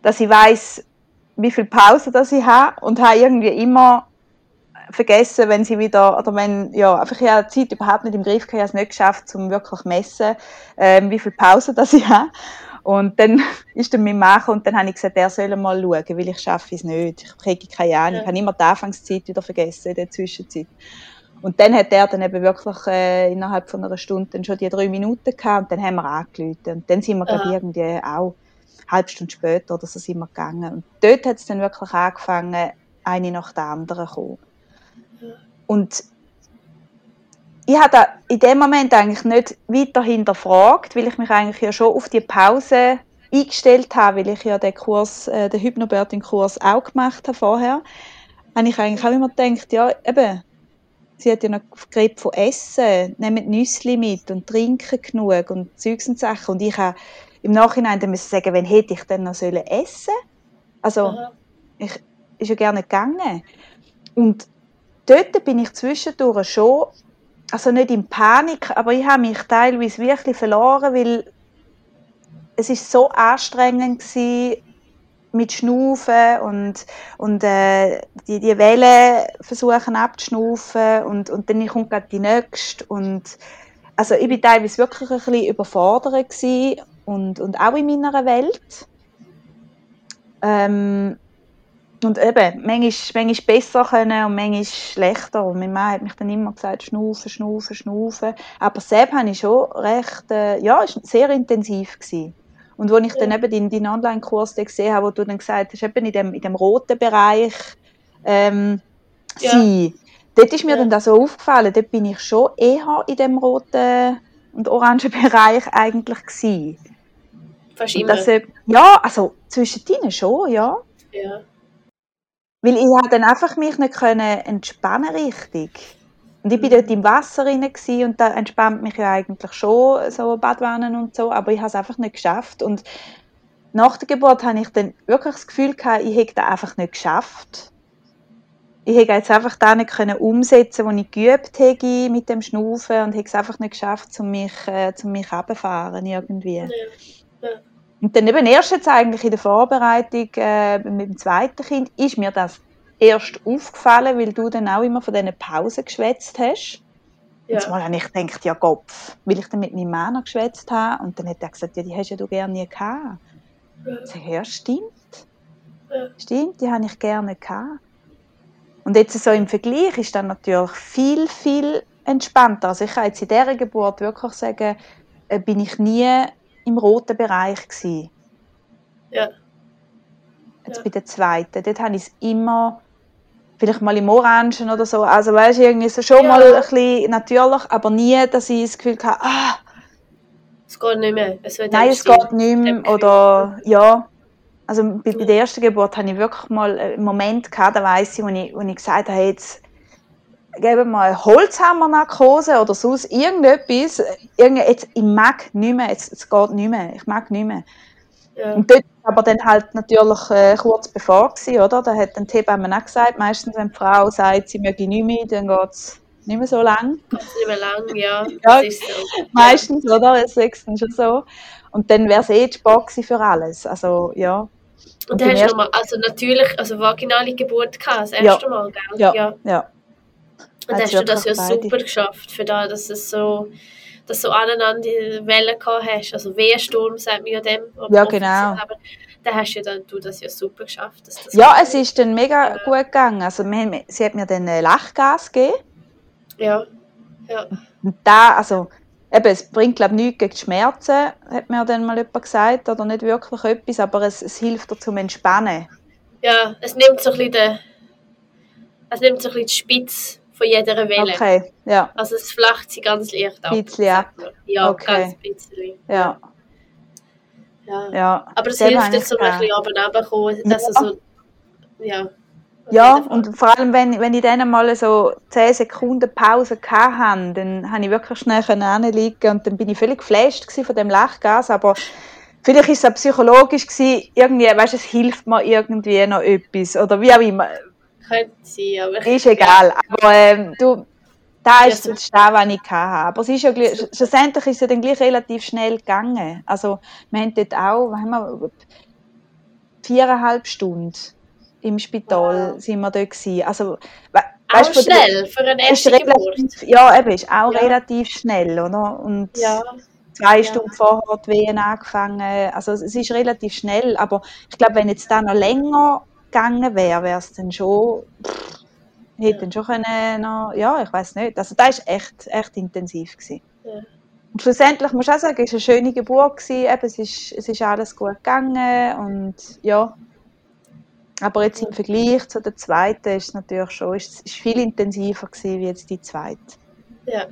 dass ich weiß, wie viel Pause das ich habe und habe irgendwie immer vergessen, wenn sie wieder, oder wenn, ja, einfach ich habe die Zeit überhaupt nicht im Griff gehabt, ich habe es nicht geschafft, um wirklich zu messen, ähm, wie viel Pause das ich habe. Und dann ist dann mein Mann und dann habe ich gesagt, er soll mal schauen, weil ich schaffe es nicht. Ich kriege keine Ahnung. Ja. Ich habe immer die Anfangszeit wieder vergessen in der Zwischenzeit. Und dann hat er dann eben wirklich äh, innerhalb von einer Stunde dann schon die drei Minuten gehabt und dann haben wir angerufen. Und dann sind wir, glaube irgendwie auch eine halbe Stunde später oder so sind wir gegangen. Und dort hat es dann wirklich angefangen, eine nach der anderen zu kommen. Und ich habe in dem Moment eigentlich nicht weiter hinterfragt, weil ich mich eigentlich ja schon auf die Pause eingestellt habe, weil ich ja den Kurs, äh, den Hypnobirthing-Kurs auch gemacht habe vorher, habe ich eigentlich auch immer gedacht, ja, eben, sie hat ja noch geredet von Essen, nehmen Nüsse mit und trinken genug und Zeugs und Sachen. Und ich habe im Nachhinein dann müssen sagen, wenn hätte ich denn noch sollen essen Also, Aha. ich ist ja gerne gegangen. Und dort bin ich zwischendurch schon also nicht in Panik, aber ich habe mich teilweise wirklich verloren, weil es ist so anstrengend war, mit Schnaufen und, und äh, die, die Wellen versuchen abzuschnaufen und, und dann kommt gerade die nächste und also ich war teilweise wirklich ein bisschen überfordert und, und auch in meiner Welt. Ähm, und eben, manchmal, manchmal besser können und manchmal schlechter. Und mein Mann hat mich dann immer gesagt, schnaufen, schnaufen, schnaufen. Aber selbst habe ich schon recht, äh, ja, es war sehr intensiv. Gewesen. Und als ich dann eben deinen, deinen Online-Kurs gesehen habe, wo du dann gesagt hast, eben in dem, in dem roten Bereich ähm, ja. sein, dort ist mir ja. dann das so aufgefallen, dort bin ich schon eher in dem roten und orangen Bereich eigentlich gewesen. Fast immer? Das, ja, also zwischen denen schon, ja. Ja. Weil ich habe dann einfach mich nicht können entspannen richtig. Und ich bin dort im Wasser rein und da entspannt mich ja eigentlich schon so Badwannen und so, aber ich habe es einfach nicht geschafft. Und nach der Geburt habe ich dann wirklich das Gefühl gehabt, ich hätte das einfach nicht geschafft. Ich hätte jetzt einfach da nicht können umsetzen, was ich geübt habe mit dem Schnaufen und hätte es einfach nicht geschafft, um mich, äh, mich runterzufahren irgendwie. Ja. Ja. Und dann eben erst jetzt eigentlich in der Vorbereitung äh, mit dem zweiten Kind ist mir das erst aufgefallen, weil du dann auch immer von diesen Pausen geschwätzt hast. Ja. Und mal habe ich gedacht, ja Kopf, weil ich dann mit meinem Mann geschwätzt habe und dann hat er gesagt, ja, die hast ja du gerne nie gehabt. Ja. Ich sage, ja, stimmt. Ja. Stimmt, die habe ich gerne gehabt. Und jetzt so im Vergleich ist dann natürlich viel, viel entspannter. Also ich kann jetzt in dieser Geburt wirklich sagen, äh, bin ich nie im roten Bereich. Gewesen. Ja. Jetzt ja. bei der zweiten, dort habe ich es immer, vielleicht mal im Orangen oder so, also weißt du, irgendwie so schon ja. mal ein bisschen natürlich, aber nie, dass ich das Gefühl hatte, ah, es geht nicht mehr. Es Nein, es geht nicht mehr, oder, ja. Also bei, bei der ersten Geburt hatte ich wirklich mal einen Moment gehabt, da weiss ich, wo ich, wo ich gesagt habe, jetzt, geben mal Holzhammer-Narkose oder sonst irgendetwas. Irgend, jetzt, ich mag nicht mehr, jetzt, es geht nicht mehr, ich mag nicht mehr. Ja. Und dort aber dann halt natürlich äh, kurz bevor gewesen, oder? Da hat dann die Hebamme auch gesagt, meistens wenn die Frau sagt, sie möge nicht mehr, dann geht es nicht mehr so lang. Geht nicht mehr lang, ja. ja so. Meistens, oder? Es ist dann schon so. Und dann wäre es eh Sport für alles. Also, ja. Und, und dann hast du nochmal, also natürlich, also vaginale Geburt gehabt, das erste ja. Mal, gell? Ja, ja. ja. Und hast du das ja beide. super geschafft, für da, dass es so, dass du aneinander Wellen gehabt hast. Also Wehrsturm sagt man ja dem. Ja, genau. Aber dann hast du, dann, du das ja super geschafft. Das ja, es ist dann mega ja. gut gegangen. Also wir, sie hat mir dann Lachgas gegeben. Ja, ja. Und da, also eben, es bringt glaube ich nichts gegen Schmerzen, hat mir dann mal jemand gesagt, oder nicht wirklich etwas, aber es, es hilft dir zum Entspannen. Ja, es nimmt so ein bisschen den, es nimmt so ein bisschen die Spitze von jeder Welle. Okay, ja. Also es flacht sie ganz leicht ab. Bisschen ab. Ja, okay. ganz bisschen. Ja. Ja. ja. Aber es hilft jetzt so ein bisschen aber runterkommen, dass ja. so, ja. Ja, und vor allem, wenn, wenn ich dann mal so 10 Sekunden Pause hatte, dann habe ich wirklich schnell hinliegen und dann bin ich völlig geflasht von dem Lachgas, aber vielleicht ist es auch psychologisch gewesen, irgendwie, weißt, es hilft mir irgendwie noch etwas oder wie auch immer. Könnte sein, aber... Ist egal, aber ähm, du, da ist ja, das was ich hatte. Aber es ist ja, schlussendlich ist es ja dann gleich relativ schnell gegangen. Also wir haben dort auch, haben wir, viereinhalb Stunden im Spital wow. sind wir dort gewesen. Also, we weißt, auch schnell, für eine erste relativ, Ja, eben, ist auch ja. relativ schnell, oder? Und ja. zwei ja. Stunden vorher die Wehen angefangen. Also es ist relativ schnell, aber ich glaube, wenn jetzt da noch länger gegangen wäre, wäre es dann schon... Pff, hätte ja. schon können, noch, ja, ich weiß nicht. Also das war echt, echt intensiv. Gewesen. Ja. Und schlussendlich muss ich auch sagen, es war eine schöne Geburt. Gewesen. Eben, es, ist, es ist alles gut gegangen und ja, aber jetzt im Vergleich zu der zweiten ist es natürlich schon ist, ist viel intensiver gewesen, wie jetzt die zweite. Ja.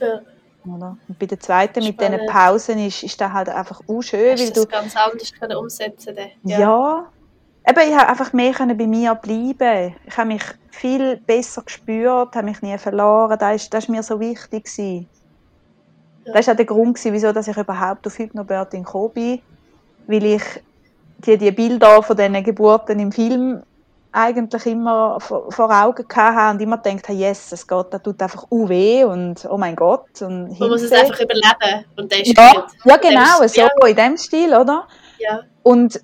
ja. Oder? Und bei der zweiten Spannend. mit diesen Pausen ist, ist das halt einfach auch schön. Hast weil du das ganz anders können umsetzen Ja. ja. Eben, ich habe einfach mehr bei mir bleiben. Ich habe mich viel besser gespürt, habe mich nie verloren. Das ist, das ist mir so wichtig gewesen. Ja. Das war auch der Grund, wieso dass ich überhaupt auf Hypnobirthing gekommen bin. Weil ich die, die Bilder von diesen Geburten im Film eigentlich immer vor, Augen hatte und immer gedacht habe, yes, es geht, das tut einfach uh weh und oh mein Gott. Und Man muss es einfach überleben und dann ist ja, gut. Ja, genau, so ja. in dem Stil, oder? Ja. Und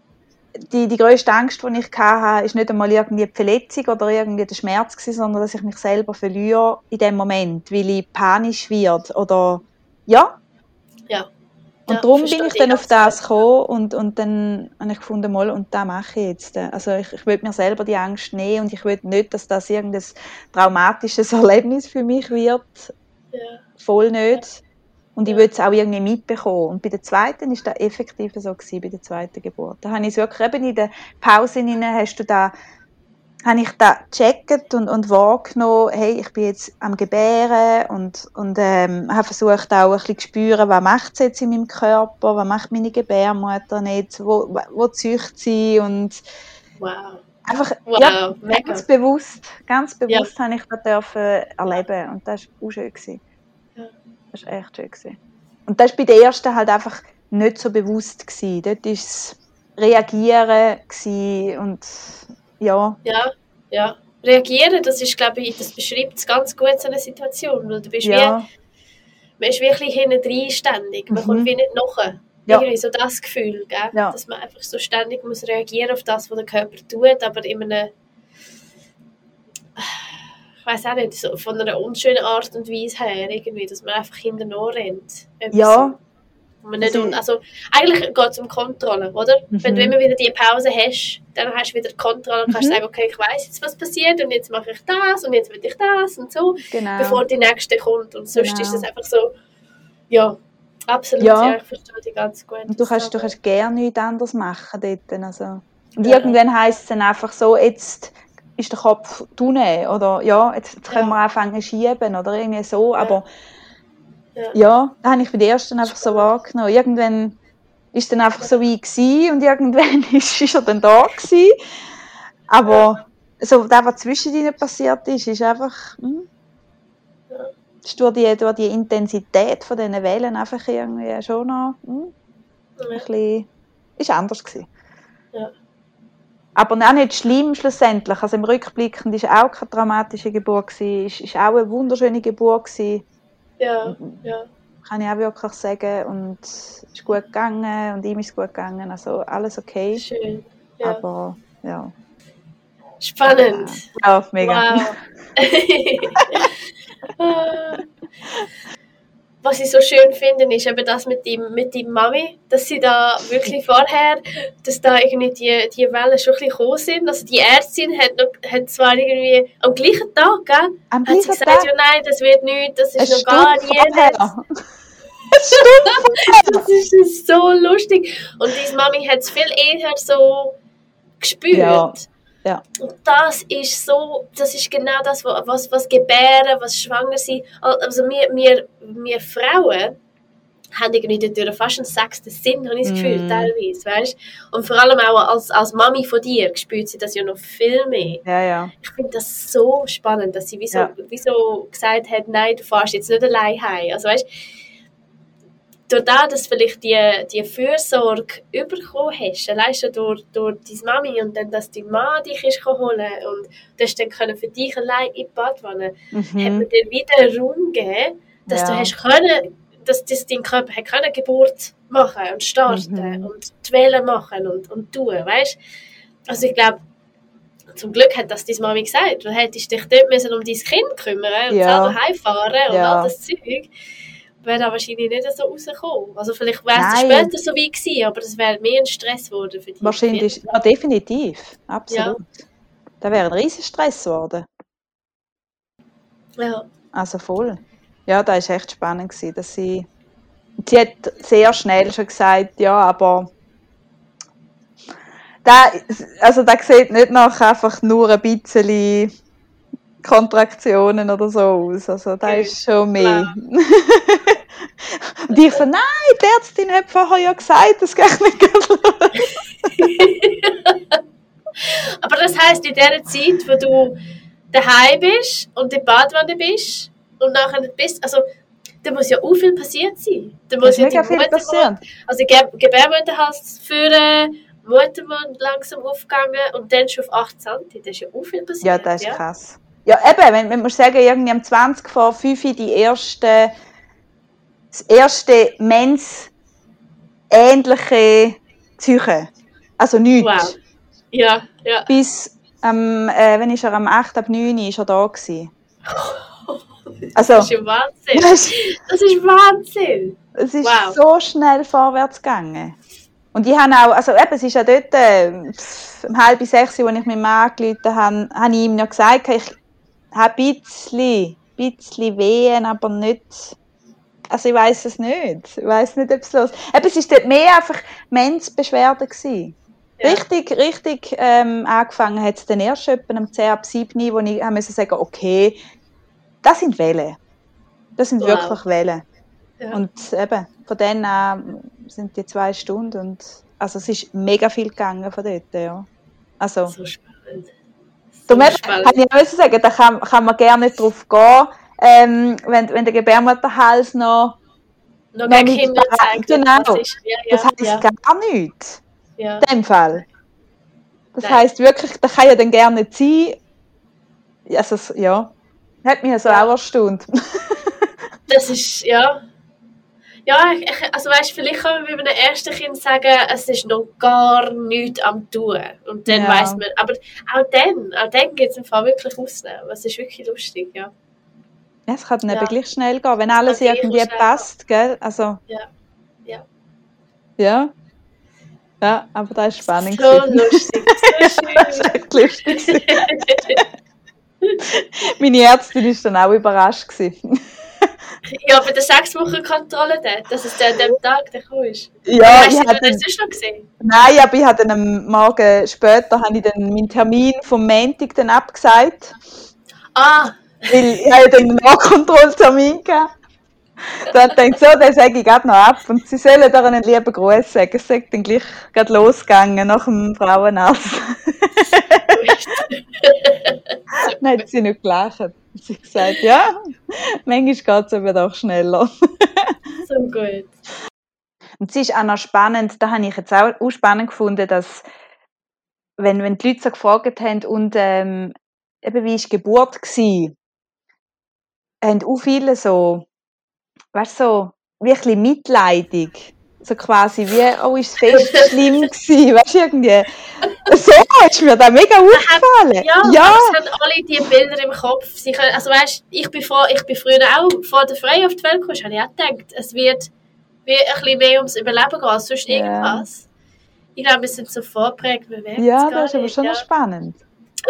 die, die grösste Angst, die ich hatte, ist nicht einmal irgendwie die Verletzung oder irgendwie der Schmerz gewesen, sondern dass ich mich selber verliere in dem Moment, weil ich panisch werde oder ja. Ja. Und ja, darum bin ich dann auf das gekommen und, und dann habe ich gefunden, mal, und das mache ich jetzt. Also ich, ich will mir selber die Angst nehmen und ich will nicht, dass das irgendein traumatisches Erlebnis für mich wird. Ja. Voll nicht. Und ich würde es auch irgendwie mitbekommen. Und bei der zweiten ist das effektiv so gewesen, bei der zweiten Geburt. Da habe ich wirklich eben in der Pause hinein, hast du da, habe ich da gecheckt und, und wahrgenommen, hey, ich bin jetzt am Gebären und, und ähm, habe versucht auch ein bisschen zu spüren, was macht es jetzt in meinem Körper, was macht meine Gebärmutter nicht, wo, wo zücht sie und wow. einfach wow. ja, ganz bewusst, ganz bewusst ja. habe ich das dürfen erleben und das war auch schön. Gewesen. Das war echt schön. Gewesen. Und das war bei der ersten halt einfach nicht so bewusst. Gewesen. Dort war es Reagieren und ja. Ja, ja. Reagieren, das ist, glaube ich, das beschreibt es ganz gut so eine Situation. Weil du bist ja. wie, man ist wirklich hinten drin ständig. Man mhm. kommt wie nicht nach. Ja. Irgendwie so das Gefühl, gell? Ja. dass man einfach so ständig muss reagieren auf das, was der Körper tut, aber in einem ich weiß auch nicht, so von einer unschönen Art und Weise her, irgendwie, dass man einfach hinterher rennt. Ja. Man nicht also, also, eigentlich geht es um Kontrolle, oder? Mhm. Wenn du immer wieder die Pause hast, dann hast du wieder Kontrolle und kannst mhm. sagen, okay, ich weiß jetzt, was passiert und jetzt mache ich das und jetzt will ich das und so, genau. bevor die nächste kommt. Und sonst genau. ist es einfach so, ja, absolut, ja. ja ich verstehe die ganz gut. Und du kannst, du kannst gerne nichts anderes machen dort. Also. Und ja. irgendwann heisst es dann einfach so, jetzt ist der Kopf tunne oder ja, jetzt, jetzt können ja. wir anfangen zu schieben oder irgendwie so, aber ja, ja da habe ich bei den ersten einfach so wahrgenommen. Irgendwann ist dann einfach so wie gewesen, und irgendwann ist, ist er dann da gewesen. Aber so das, was zwischen ihnen passiert ist, ist einfach hm, ist durch die, durch die Intensität von diesen Wellen einfach irgendwie schon noch hm, ein bisschen, ist anders gewesen. Ja. Aber auch nicht schlimm schlussendlich. Also im Rückblick war es auch keine dramatische Geburt. Es war auch eine wunderschöne Geburt. Ja, ja. Kann ich auch wirklich sagen. Und es ist gut gegangen und ihm ist gut gegangen. Also alles okay. Schön. Ja. Aber ja. Spannend. Ja, mega. Wow. was ich so schön finde, ist eben das mit dem, mit dem Mami, dass sie da wirklich vorher, dass da irgendwie die, die Wellen schon ein bisschen gekommen sind. Also die Ärztin hat, noch, hat zwar irgendwie am gleichen Tag, gell, am hat sie gesagt, Tag? ja nein, das wird nichts, das ist noch gar nicht. das ist so lustig. Und diese Mami hat es viel eher so gespürt. Ja. Ja. Und das ist so, das ist genau das, was, was gebären, was schwanger sein. Also wir, wir, wir Frauen haben irgendwie dadurch fast einen sechsten Sinn, habe ich das Gefühl, mm. teilweise, weißt? Und vor allem auch als, als Mami von dir spürt sie das ja noch viel mehr. Ja, ja. Ich finde das so spannend, dass sie wie so, ja. wie so gesagt hat, nein, du fährst jetzt nicht allein heim. Also weißt, durch das, dass du vielleicht die, die Fürsorge bekommen hast, allein schon durch, durch deine Mami und dann, dass dein Mann dich ist holen und du hast dann können für dich allein in die Badwanne, mhm. hat man dir wieder Raum gegeben, dass ja. du hast können, dass, dass dein Körper hat können Geburt machen und starten mhm. und die Wellen machen und, und tun, weißt? Also ich glaube, zum Glück hat das deine Mami gesagt, du hättest dich dort müssen um dein Kind kümmern und ja. selber heimfahren und ja. all das Zeug wäre da wahrscheinlich nicht so rausgekommen. Also vielleicht wäre es später so wie gewesen, aber es wäre mehr ein Stress geworden für dich. Wahrscheinlich, ja, definitiv. Absolut. Ja. Da wäre ein riesiger Stress geworden. Ja. Also voll. Ja, da war echt spannend, gewesen, dass sie... Sie hat sehr schnell schon gesagt, ja, aber... Da, also da sieht nicht nach einfach nur ein bisschen Kontraktionen oder so aus. Also da ist schon mehr. Und ich so, nein, die Ärztin hat vorher ja gesagt, das geht nicht Aber das heisst, in der Zeit, wo du daheim bist und in Badwanne bist und nachher bist, also da muss ja auch viel passiert sein. Da muss ja mega viel passieren. Also Ge Gebärmutterhals führen, Muttermund langsam aufgegangen und dann schon auf 8 cm. Das ist ja auch viel passiert. Ja, das ist ja. krass. Ja, eben, wenn, wenn man sagen, irgendwie am 20 vor 5 die erste, das erste Mens ähnliche Züche. Also nichts. Wow. Ja, ja. Bis, ähm, äh, wenn ist er am 8. ab 9. ist er da gewesen. Also, das ist ja Wahnsinn. Das, ist Wahnsinn. Es ist wow. so schnell vorwärts gegangen. Und ich habe auch, also eben, es ist ja dort, äh, um halb sechs, als ich meinen Mann angerufen habe, habe ich ihm noch gesagt, ich ein bisschen, bisschen wehen, aber nicht, also ich weiß es nicht. Ich weiß nicht, ob es los Eben, es war dort mehr einfach Menzbeschwerden gewesen. Ja. Richtig, richtig ähm, angefangen hat es dann erst etwa am 10 ab 7, wo ich haben sagen okay, das sind Wellen. Das sind wow. wirklich Wellen. Ja. Und eben, von denen an sind die zwei Stunden und also es ist mega viel gegangen von dort, ja. Also, so spannend. Darum kann ich auch sagen, da kann, kann man gerne nicht drauf gehen, ähm, wenn, wenn der Gebärmutterhals noch noch, noch Kinder zeigt. Genau. Das, ist, ja, ja, das heisst ja. gar nichts. Ja. In dem Fall. Das heisst wirklich, das kann ja dann gerne nicht sein. Also, ja. Hat mich also ja. auch erstaunt. das ist, ja. Ja, ich, also weißt, vielleicht kann man bei einem ersten Kind sagen, es ist noch gar nichts am tun. Und dann ja. weiß man, aber auch dann, auch dann geht es im Fall wirklich Ausnehmen. Es ist wirklich lustig, ja. Ja, es kann dann ja. eben gleich schnell gehen, wenn alles irgendwie passt, gell? Also, ja. Ja. Ja. Ja, aber das ist spannend. So lustig, so schön. das ist echt lustig. Meine Ärztin war dann auch überrascht. Ja, bei der sechs Wochen Kontrolle, dass es an dem Tag der ist. Ja, hast ich du das sonst noch gesehen? Nein, aber ich habe dann am Morgen später habe ich dann meinen Termin vom Montag dann abgesagt. Ah. Weil ich habe dann einen Nachkontrolltermin gehabt. Dann denkt so, den sage ich gerade noch ab. Und sie sollen da einen lieben Gruß sagen. Es ist dann gleich gerade losgegangen nach dem Frauenarzt. dann hat sie nicht gelacht. Sie hat gesagt, ja, manchmal geht es aber doch schneller. so gut. Und es ist auch noch spannend, da habe ich jetzt auch, auch spannend gefunden, dass wenn, wenn die Leute so gefragt haben, und ähm, eben wie war die Geburt gewesen, haben auch viele so, weißt du, so, wirklich mitleidig so quasi wie, oh, ist es fest schlimm gewesen, weißt du, irgendwie. So ist mir da mega aufgefallen. Ja, ja. es haben alle diese Bilder im Kopf. Sie können, also weißt, ich bin, vor, ich bin früher auch vor der Freie auf die Welt gekommen, habe ich auch gedacht, es wird wie ein bisschen mehr ums Überleben gehen als sonst ja. irgendwas. Ich glaube, wir sind so vorprägt, wir werden Ja, das ist aber schon ja. spannend.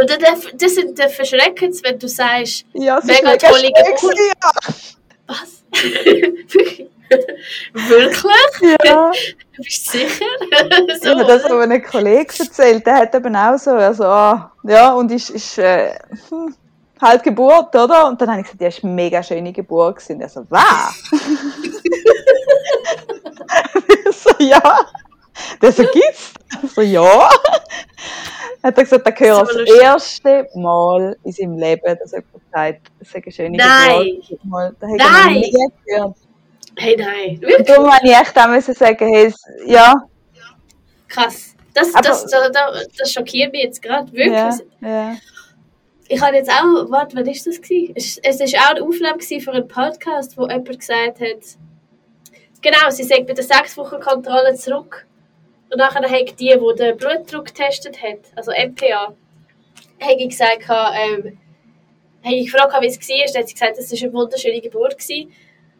Und das, das sind der verschreckend, wenn du sagst, ja, mega tolle Geburt. Ja. Was? Wirklich? Ja. Bist du sicher? so. Ich habe das aber einem Kollegen erzählt, der hat eben auch so, also, ah, ja, und ist, ist äh, halt Geburt, oder? Und dann habe ich gesagt, ja, ist eine mega schöne Geburt gewesen. Er so, was? so, ja. Der so, gibt's? So, ja. hat er gesagt, er gehört das, das erste Mal in seinem Leben, dass gesagt hat, das ist eine schöne Nein. Geburt. Nein! Hey, nein. Wirklich? Darum habe ich echt auch müssen sagen, hey, ja. Krass. Das, das, das, das, das schockiert mich jetzt gerade wirklich. Ja, ja. Ich habe jetzt auch, warte, was war das? Gewesen? Es, es war auch eine Aufnahme für einen Podcast, wo jemand gesagt hat, genau, sie sagt bei der sechs Wochen Kontrolle zurück. Und nachher hat die, die den Blutdruck getestet hat, also MPA, habe ich gesagt, ähm, habe ich gefragt, wie es war. Dann hat sie gesagt, es war eine wunderschöne Geburt. Gewesen.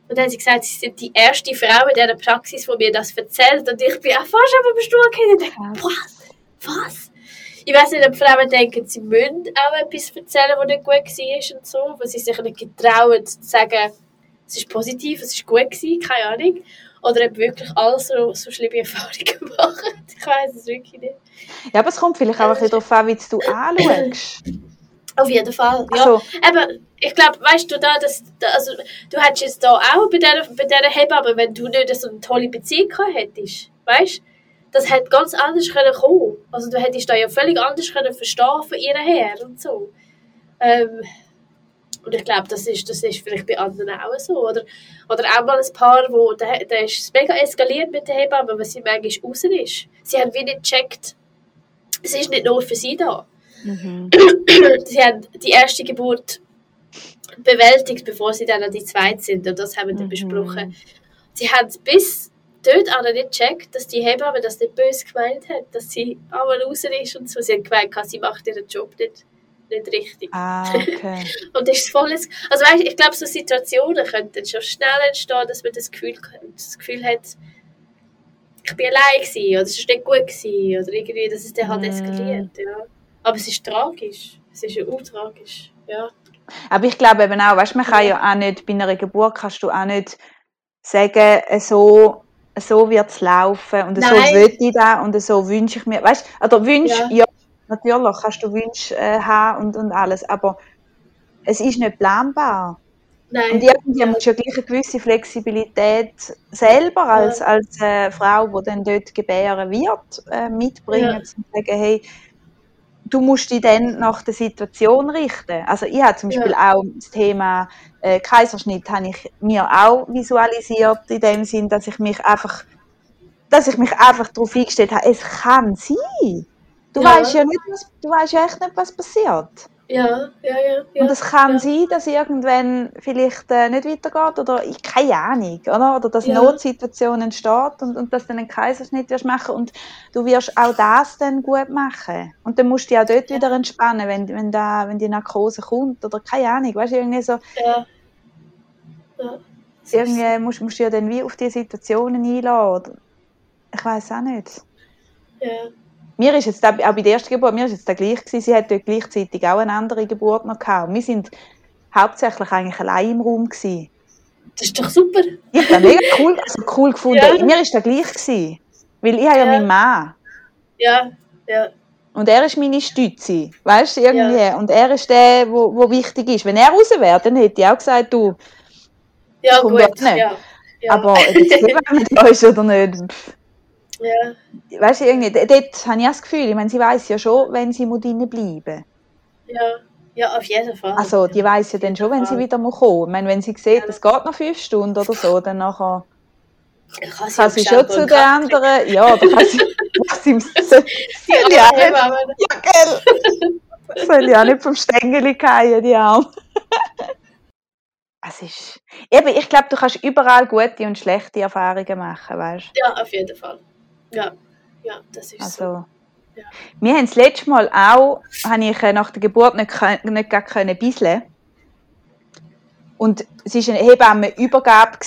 Und dann hat sie gesagt, sie sind die erste Frau in dieser Praxis, die mir das erzählt. Und ich bin auch fast auf dem Stuhl gefallen und dachte, was? Was? Ich weiß nicht, ob Frauen denken, sie müssen auch etwas erzählen, was nicht gut war und so, wo sie sich nicht getrauen zu sagen, es ist positiv, es ist gut gewesen, keine Ahnung. Oder ob wirklich alles so, so schlimme Erfahrungen machen. Ich weiß es wirklich nicht. Ja, aber es kommt vielleicht auch ein bisschen darauf an, wie du anschaust. Auf jeden Fall, ja. Also. Eben, ich glaube, weißt du, da, das, also, du hättest jetzt da auch bei dieser, bei dieser Hebamme, wenn du nicht so eine tolle Beziehung gehabt hättest, weißt das hätte ganz anders können kommen. Also du hättest da ja völlig anders können verstehen von ihr her und so. Ähm, und ich glaube, das ist, das ist vielleicht bei anderen auch so. Oder, oder auch mal ein Paar, wo der, der ist mega eskaliert mit der Hebamme, weil sie manchmal raus ist. Sie haben wie nicht gecheckt, es ist nicht nur für sie da. Mhm. Sie haben die erste Geburt bewältigt, bevor sie dann an die zweite sind. Und das haben wir dann mhm. besprochen. Sie haben bis dort auch nicht gecheckt, dass die Hebamme das nicht böse gemeint hat, dass sie einmal raus ist und so. Sie hat gemeint, sie macht ihren Job nicht, nicht richtig. Ah, okay. und das ist volles... Also weißt, ich glaube, so Situationen könnten schon schnell entstehen, dass man das Gefühl, das Gefühl hat, ich bin allein gewesen, oder es war nicht gut gewesen, oder irgendwie, dass es dann halt mm. eskaliert, ja. Aber es ist tragisch. Es ist ja tragisch, ja. Aber ich glaube eben auch, weißt, man kann ja auch nicht, bei einer Geburt kannst du auch nicht sagen, so so wird es laufen und Nein. so will ich das und so wünsche ich mir. Weißt du, oder Wünsch, ja. ja. natürlich kannst du Wünsche äh, haben und, und alles, aber es ist nicht planbar. Nein. Und irgendwie musst du ja gleich eine gewisse Flexibilität selber als, ja. als äh, Frau, die dann dort gebären wird, äh, mitbringen, ja. zu sagen, hey, du musst dich dann nach der Situation richten. Also ich habe zum Beispiel ja. auch das Thema äh, Kaiserschnitt habe ich mir auch visualisiert in dem Sinn, dass ich mich einfach, dass ich mich einfach darauf eingestellt habe, es kann sein. Du ja. weißt ja nicht, was, du weißt ja echt nicht, was passiert. Ja, ja, ja. ja und es kann ja. sein, dass irgendwann vielleicht äh, nicht weitergeht oder ich keine Ahnung, oder? Oder dass ja. Notsituation entsteht und, und dass du einen Kaiserschnitt wirst machen und du wirst auch das dann gut machen. Und dann musst du dich auch dort wieder entspannen, wenn, wenn, da, wenn die Narkose kommt oder keine Ahnung, weißt du, irgendwie so. Ja. ja. Irgendwie musst, musst du ja dann wie auf die Situationen einladen. Ich weiß auch nicht. Ja mir ist jetzt auch bei der ersten Geburt, mir ist jetzt gleich gewesen, sie hat dort gleichzeitig auch eine andere Geburt noch gehabt. wir sind hauptsächlich eigentlich allein im Raum gewesen. Das ist doch super. Ich habe mega cool, also cool gefunden. Ja. Mir ist das gleich gewesen, weil ich habe ja, ja meinen Mann. Ja, ja. Und er ist meine Stütze, weißt du, irgendwie. Ja. Und er ist der, wo, wo wichtig ist. Wenn er raus wäre, dann hätte ich auch gesagt, du, ja, gut, nicht. Ja, ja. Aber jetzt, wenn man da ist oder nicht, ja. Weißt du, irgendwie, dort habe ich das Gefühl, ich meine, sie weiß ja schon, wenn sie drinnen bleiben Ja. Ja, auf jeden Fall. Also, die weiß ja dann schon, wenn sie wieder muss kommen. Ich meine, wenn sie sieht, es geht noch fünf Stunden oder so, dann nachher kann sie, kann sie schon zu den anderen. Ja, da kann sie. sie soll ja, nicht, ja, gell. Soll ja nicht vom Stängel fallen, die Arme. es ist. Eben, ich glaube, du kannst überall gute und schlechte Erfahrungen machen, weißt du? Ja, auf jeden Fall. Ja, ja, das ist also, so. Ja. Wir haben das letzte Mal auch, habe ich äh, nach der Geburt nicht, nicht gar können bisseln. Und es war eine Hebammenübergabe.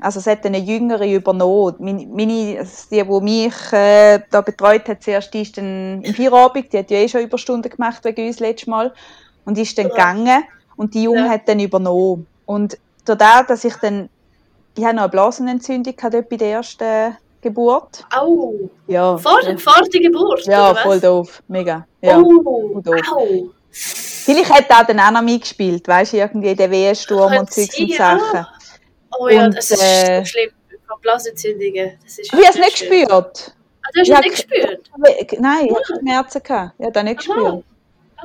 Also es hat eine Jüngere übernommen. Meine, also die, die mich äh, da betreut hat, zuerst, die ist dann im Feierabend, die hat ja eh schon Überstunden gemacht wegen uns letztes Mal. Und ist dann ja. gegangen und die Junge ja. hat dann übernommen. Und dadurch, dass ich dann, ich habe noch eine Blasenentzündung dort bei der ersten Geburt. Au! Ja. Vor, vor der Geburt? Ja, voll doof. Mega. Ja, oh, doof. Au. Vielleicht hat er auch noch mitgespielt, weißt du, irgendwie der Wehensturm und Zeugs und Sachen. Oh ja, und, das ist äh, schlimm. Blasentzündungen. Das ist ich habe es nicht schlimm. gespürt. Ah, du hast es nicht gespürt? Nein, ich hatte Schmerzen. Gehabt. Ich habe das nicht gespürt.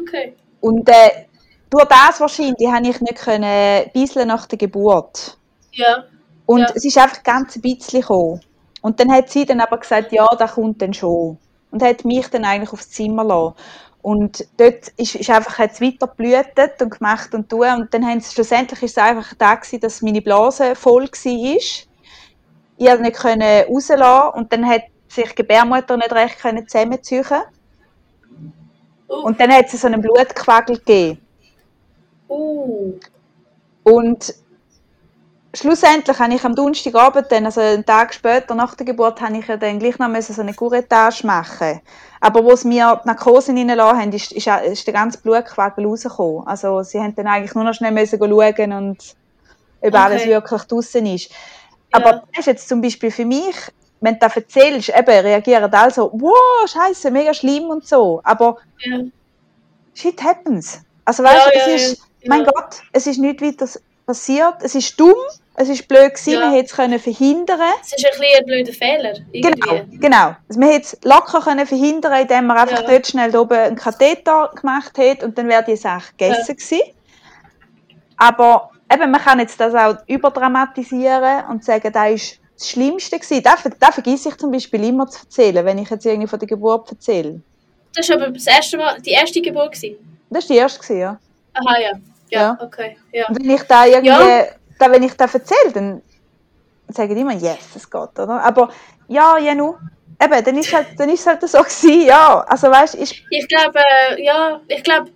Okay. Und äh, durch das wahrscheinlich habe ich nicht können, nach der Geburt. Ja. Und Ja. es ist einfach ganz ein bisschen gekommen. Und dann hat sie dann aber gesagt, ja, das kommt dann schon. Und hat mich dann eigentlich aufs Zimmer lassen. Und dort ist, ist einfach hat's weiter geblühtet und gemacht und tun. Und dann haben sie, schlussendlich ist es einfach da gewesen, dass meine Blase voll war. Ich konnte nicht können rauslassen und dann hat sich die Gebärmutter nicht recht können zusammenziehen. Und dann hat es so einen Blutquagel gegeben. uh, Und schlussendlich habe ich am Donnerstagabend, dann, also einen Tag später nach der Geburt, habe ich ja dann gleich noch müssen so eine Curettage machen. Aber wo sie mir die Narkose reingelassen haben, ist, ist, ist der ganze Blutquagel rausgekommen. Also sie haben dann eigentlich nur noch schnell müssen schauen und ob Okay. alles wirklich draußen ist. Aber Ja. das ist jetzt zum Beispiel für mich, wenn du das erzählst, eben, reagieren alle so, wow, scheiße, mega schlimm und so. Aber ja. shit happens. Also weißt du, Ja, es ja, ist, mein Gott, es ist nichts weiter passiert. Es ist dumm, es ist blöd gewesen, Ja. man hätte es können verhindern. Es ist ein bisschen ein blöder Fehler. Irgendwie. Genau, genau. Also man hätte es locker können verhindern, indem man einfach Ja. dort schnell oben einen Katheter gemacht hätte und dann wäre die Sache gegessen gewesen. Aber eben, man kann jetzt das auch überdramatisieren und sagen, das ist das Schlimmste gewesen. Das, das vergesse ich zum Beispiel immer zu erzählen, wenn ich jetzt irgendwie von der Geburt erzähle. Das war aber das erste Mal, die erste Geburt. Gewesen. Das war die erste, ja. Aha, ja. Ja, Ja. okay. Ja. Und wenn ich da irgendwie, Ja. Da, wenn ich da erzähle, dann sagen die immer, yes, es geht, oder? Aber ja, Jenu, eben, dann ist halt, dann ist halt so gewesen, ja. Also weißt, ich, Ich glaube, äh, ja, ich glaube,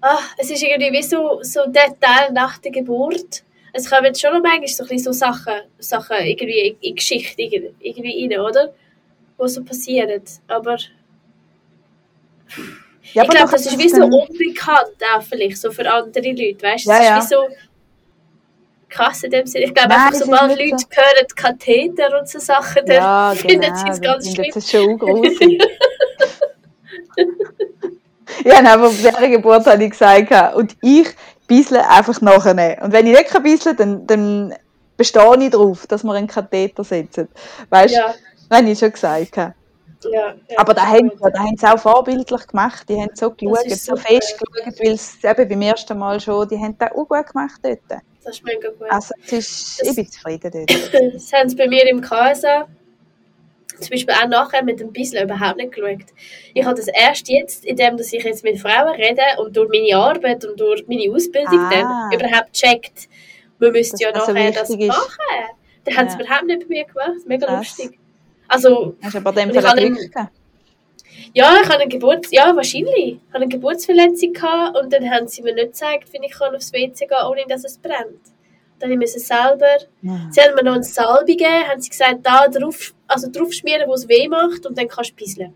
ah, es ist irgendwie wie so, so der Teil nach der Geburt. Es kommen jetzt schon noch manchmal so, ein so Sachen, Sachen irgendwie in, in Geschichte irgendwie, rein, oder? Was so passieren. Aber ja, ich glaube, das ist wie so unbekannt auch vielleicht, so für andere Leute, weißt? Ja, ja. so krass in dem Sinne. Ich glaube Nein, einfach, ist sobald Leute hören Katheter und so Sachen, dann Ja, finden genau, sie es ganz schlimm. sie es schon gruselig. ja, nein, aber bei dieser Geburt habe ich gesagt, und ich bissle einfach nachher. Und wenn ich nicht bissle, dann, dann bestehe ich darauf, dass wir einen Katheter setzen. Weißt du, Ja, das habe ich schon gesagt. ja, ja. Aber da haben, sie- da haben sie auch vorbildlich gemacht. Die haben so geschaut, ist so fest geschaut, weil es eben beim ersten Mal schon, die haben das auch gut gemacht dort. Das ist mega gut. Also es ist, Das- ich bin zufrieden dort. Das haben sie bei mir im KSA zum Beispiel auch nachher mit dem Bissl überhaupt nicht geschaut. Ich habe das erst jetzt, indem dass ich jetzt mit Frauen rede und durch meine Arbeit und durch meine Ausbildung Ah. dann überhaupt checkt, wir müssen ja das so nachher das wichtig ist. machen. Das haben sie Ja. überhaupt nicht bei mir gemacht. Mega Krass. lustig. Also, Hast aber dem ich Fall auch habe Glück gehabt. Ja, ich hatte eine Geburts... Ja, wahrscheinlich. Ich hatte eine Geburtsverletzung gehabt und dann haben sie mir nicht gezeigt, wie ich kann aufs WC gehen kann, ohne dass es brennt. Dann musste ich selber Ja. Sie haben mir noch eine Salbe gegeben, haben sie gesagt, da drauf, also drauf schmieren, wo es weh macht und dann kannst du bisseln.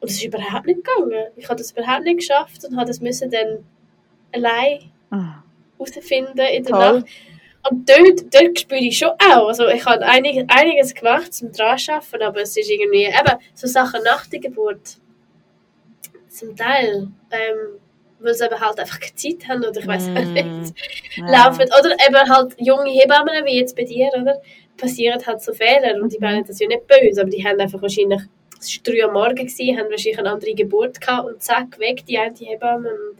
Und das ist überhaupt nicht gegangen. Ich habe das überhaupt nicht geschafft und habe das müssen dann allein Ah, herausfinden in der Toll. Nacht. Und dort, dort spüre ich schon auch. Also ich habe einig, einiges gemacht zum dran arbeiten, aber es ist irgendwie eben so Sachen nach der Geburt. Zum Teil. Ähm, weil sie eben halt einfach keine Zeit haben oder ich weiß nicht Mm. Ja. laufen. Oder eben halt junge Hebammen, wie jetzt bei dir, oder? Passieren halt so Fehler. Und die Mhm. meinen das ja nicht böse, aber die haben einfach wahrscheinlich, es war drei am Morgen, gewesen, haben wahrscheinlich eine andere Geburt gehabt und zack, weg, die eine Hebamme. Und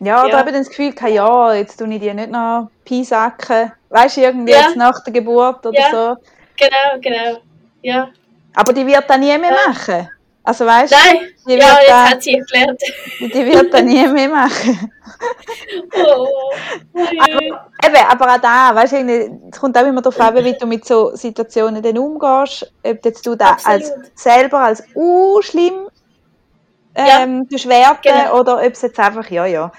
Ja, da Ja. habe ich dann das Gefühl, ja, jetzt tue ich die nicht noch piesacken. Weißt du, irgendwie Ja. jetzt nach der Geburt oder Ja. so. Genau, genau. Ja. Aber die wird das nie mehr Ja. machen. Also weißt du, Nein, die, ja, wird jetzt da, hat sie erklärt. die wird das nie mehr machen. Oh, oh je. Eben, aber auch da, weißt du, es kommt auch immer darauf an, wie du mit so Situationen dann umgehst. Ob jetzt du da als, selber als uh, schlimm Ja. ähm, beschwerten Genau. oder ob es jetzt einfach, ja, ja,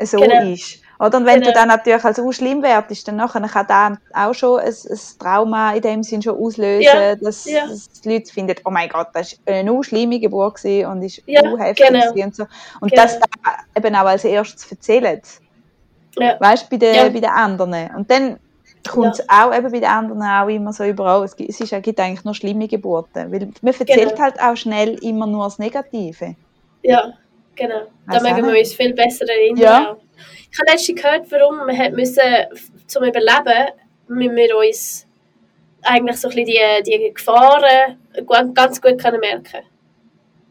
so Genau. ist. Oder? Und wenn du Genau. dann natürlich als uh, schlimm wertest, dann nachher kann da auch schon ein, ein Trauma in dem Sinn schon auslösen, Ja. Dass, Ja. dass die Leute finden, oh mein Gott, das war eine schlimme Geburt und ist Ja, heftig genau. und so. Und Genau. das da eben auch als erstes erzählen. Ja. Weißt du, bei, den, Ja. bei den anderen. Und dann kommt es auch eben bei den anderen auch immer so überall. Es, gibt, es ist, gibt eigentlich nur schlimme Geburten. Weil man erzählt Genau. halt auch schnell immer nur das Negative. Ja, genau. Da mögen wir uns viel besser erinnern. Ja. Ich habe letztens gehört, warum wir müssen, zum Überleben, müssen wir uns eigentlich so ein bisschen die, die Gefahren ganz gut können merken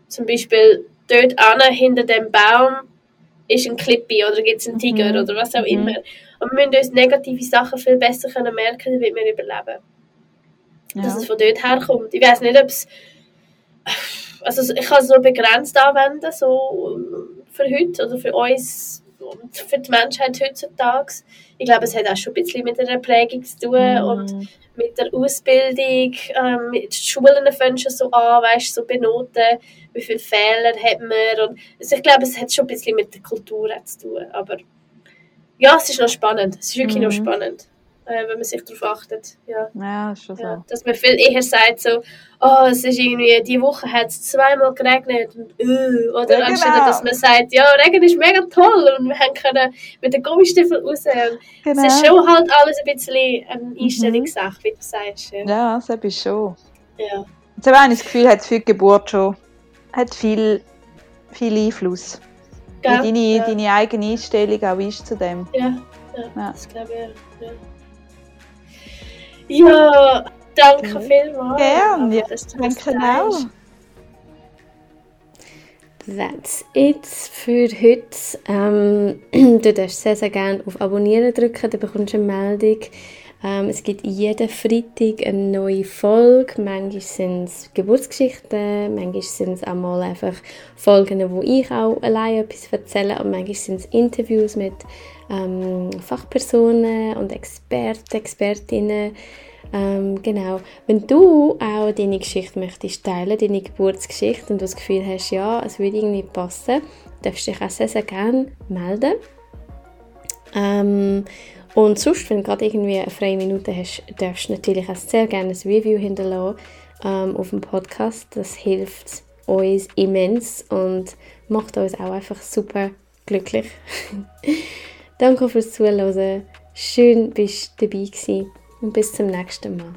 Zum Beispiel dort an, hinter dem Baum, ist ein Clippy oder gibt es einen Tiger Mhm. oder was auch Mhm. immer. Und wir müssen uns negative Sachen viel besser können merken, damit wir überleben. Dass Ja. es von dort herkommt. Ich weiß nicht, ob es. Also ich kann es nur begrenzt anwenden, so für heute oder für uns und für die Menschheit heutzutage. Ich glaube, es hat auch schon ein bisschen mit einer Prägung zu tun und Mhm. mit der Ausbildung. Ähm, die Schulen fangen schon so an, weißt, so benoten, wie viele Fehler hat man. Und also ich glaube, es hat schon ein bisschen mit der Kultur zu tun. Aber ja, es ist noch spannend. Es ist wirklich noch Mhm. spannend, äh, wenn man sich darauf achtet. Ja. Ja, ist schon so. Ja, dass man viel eher sagt so, oh, es ist irgendwie, die Woche hat es zweimal geregnet und äh, oder Ja, anstatt genau. dass man sagt, ja, Regen ist mega toll und wir haben können mit den Gummistiefeln raus Genau. es ist schon halt alles ein bisschen eine Einstellungssache, wie du sagst. Ja. Ja, das ist schon. Ja. Jetzt habe ich das Gefühl, hat die Geburt schon hat viel, viel Einfluss. Gell? Wie deine, ja. deine eigene Einstellung auch ist zu dem. Ja, ja, Ja. das glaube ich. Ja, ja danke Ja. vielmals. Gern, Aber ja. Danke auch. That's it für heute. Ähm, du darfst sehr, sehr gerne auf Abonnieren drücken, dann bekommst du eine Meldung. Ähm, es gibt jeden Freitag eine neue Folge. Manchmal sind es Geburtsgeschichten, manchmal sind es auch mal einfach Folgen, wo ich auch allein etwas erzähle und manchmal sind es Interviews mit ähm, Fachpersonen und Experten, Expertinnen. Ähm, genau. Wenn du auch deine Geschichte möchtest teilen, deine Geburtsgeschichte und du das Gefühl hast, ja, es würde irgendwie passen, darfst du dich auch sehr, sehr gerne melden. Ähm, und sonst, wenn du gerade irgendwie eine freie Minute hast, darfst du natürlich auch sehr gerne ein Review hinterlassen ähm, auf dem Podcast. Das hilft uns immens und macht uns auch einfach super glücklich. Danke fürs Zuhören. Schön, bist du dabei gewesen und bis zum nächsten Mal.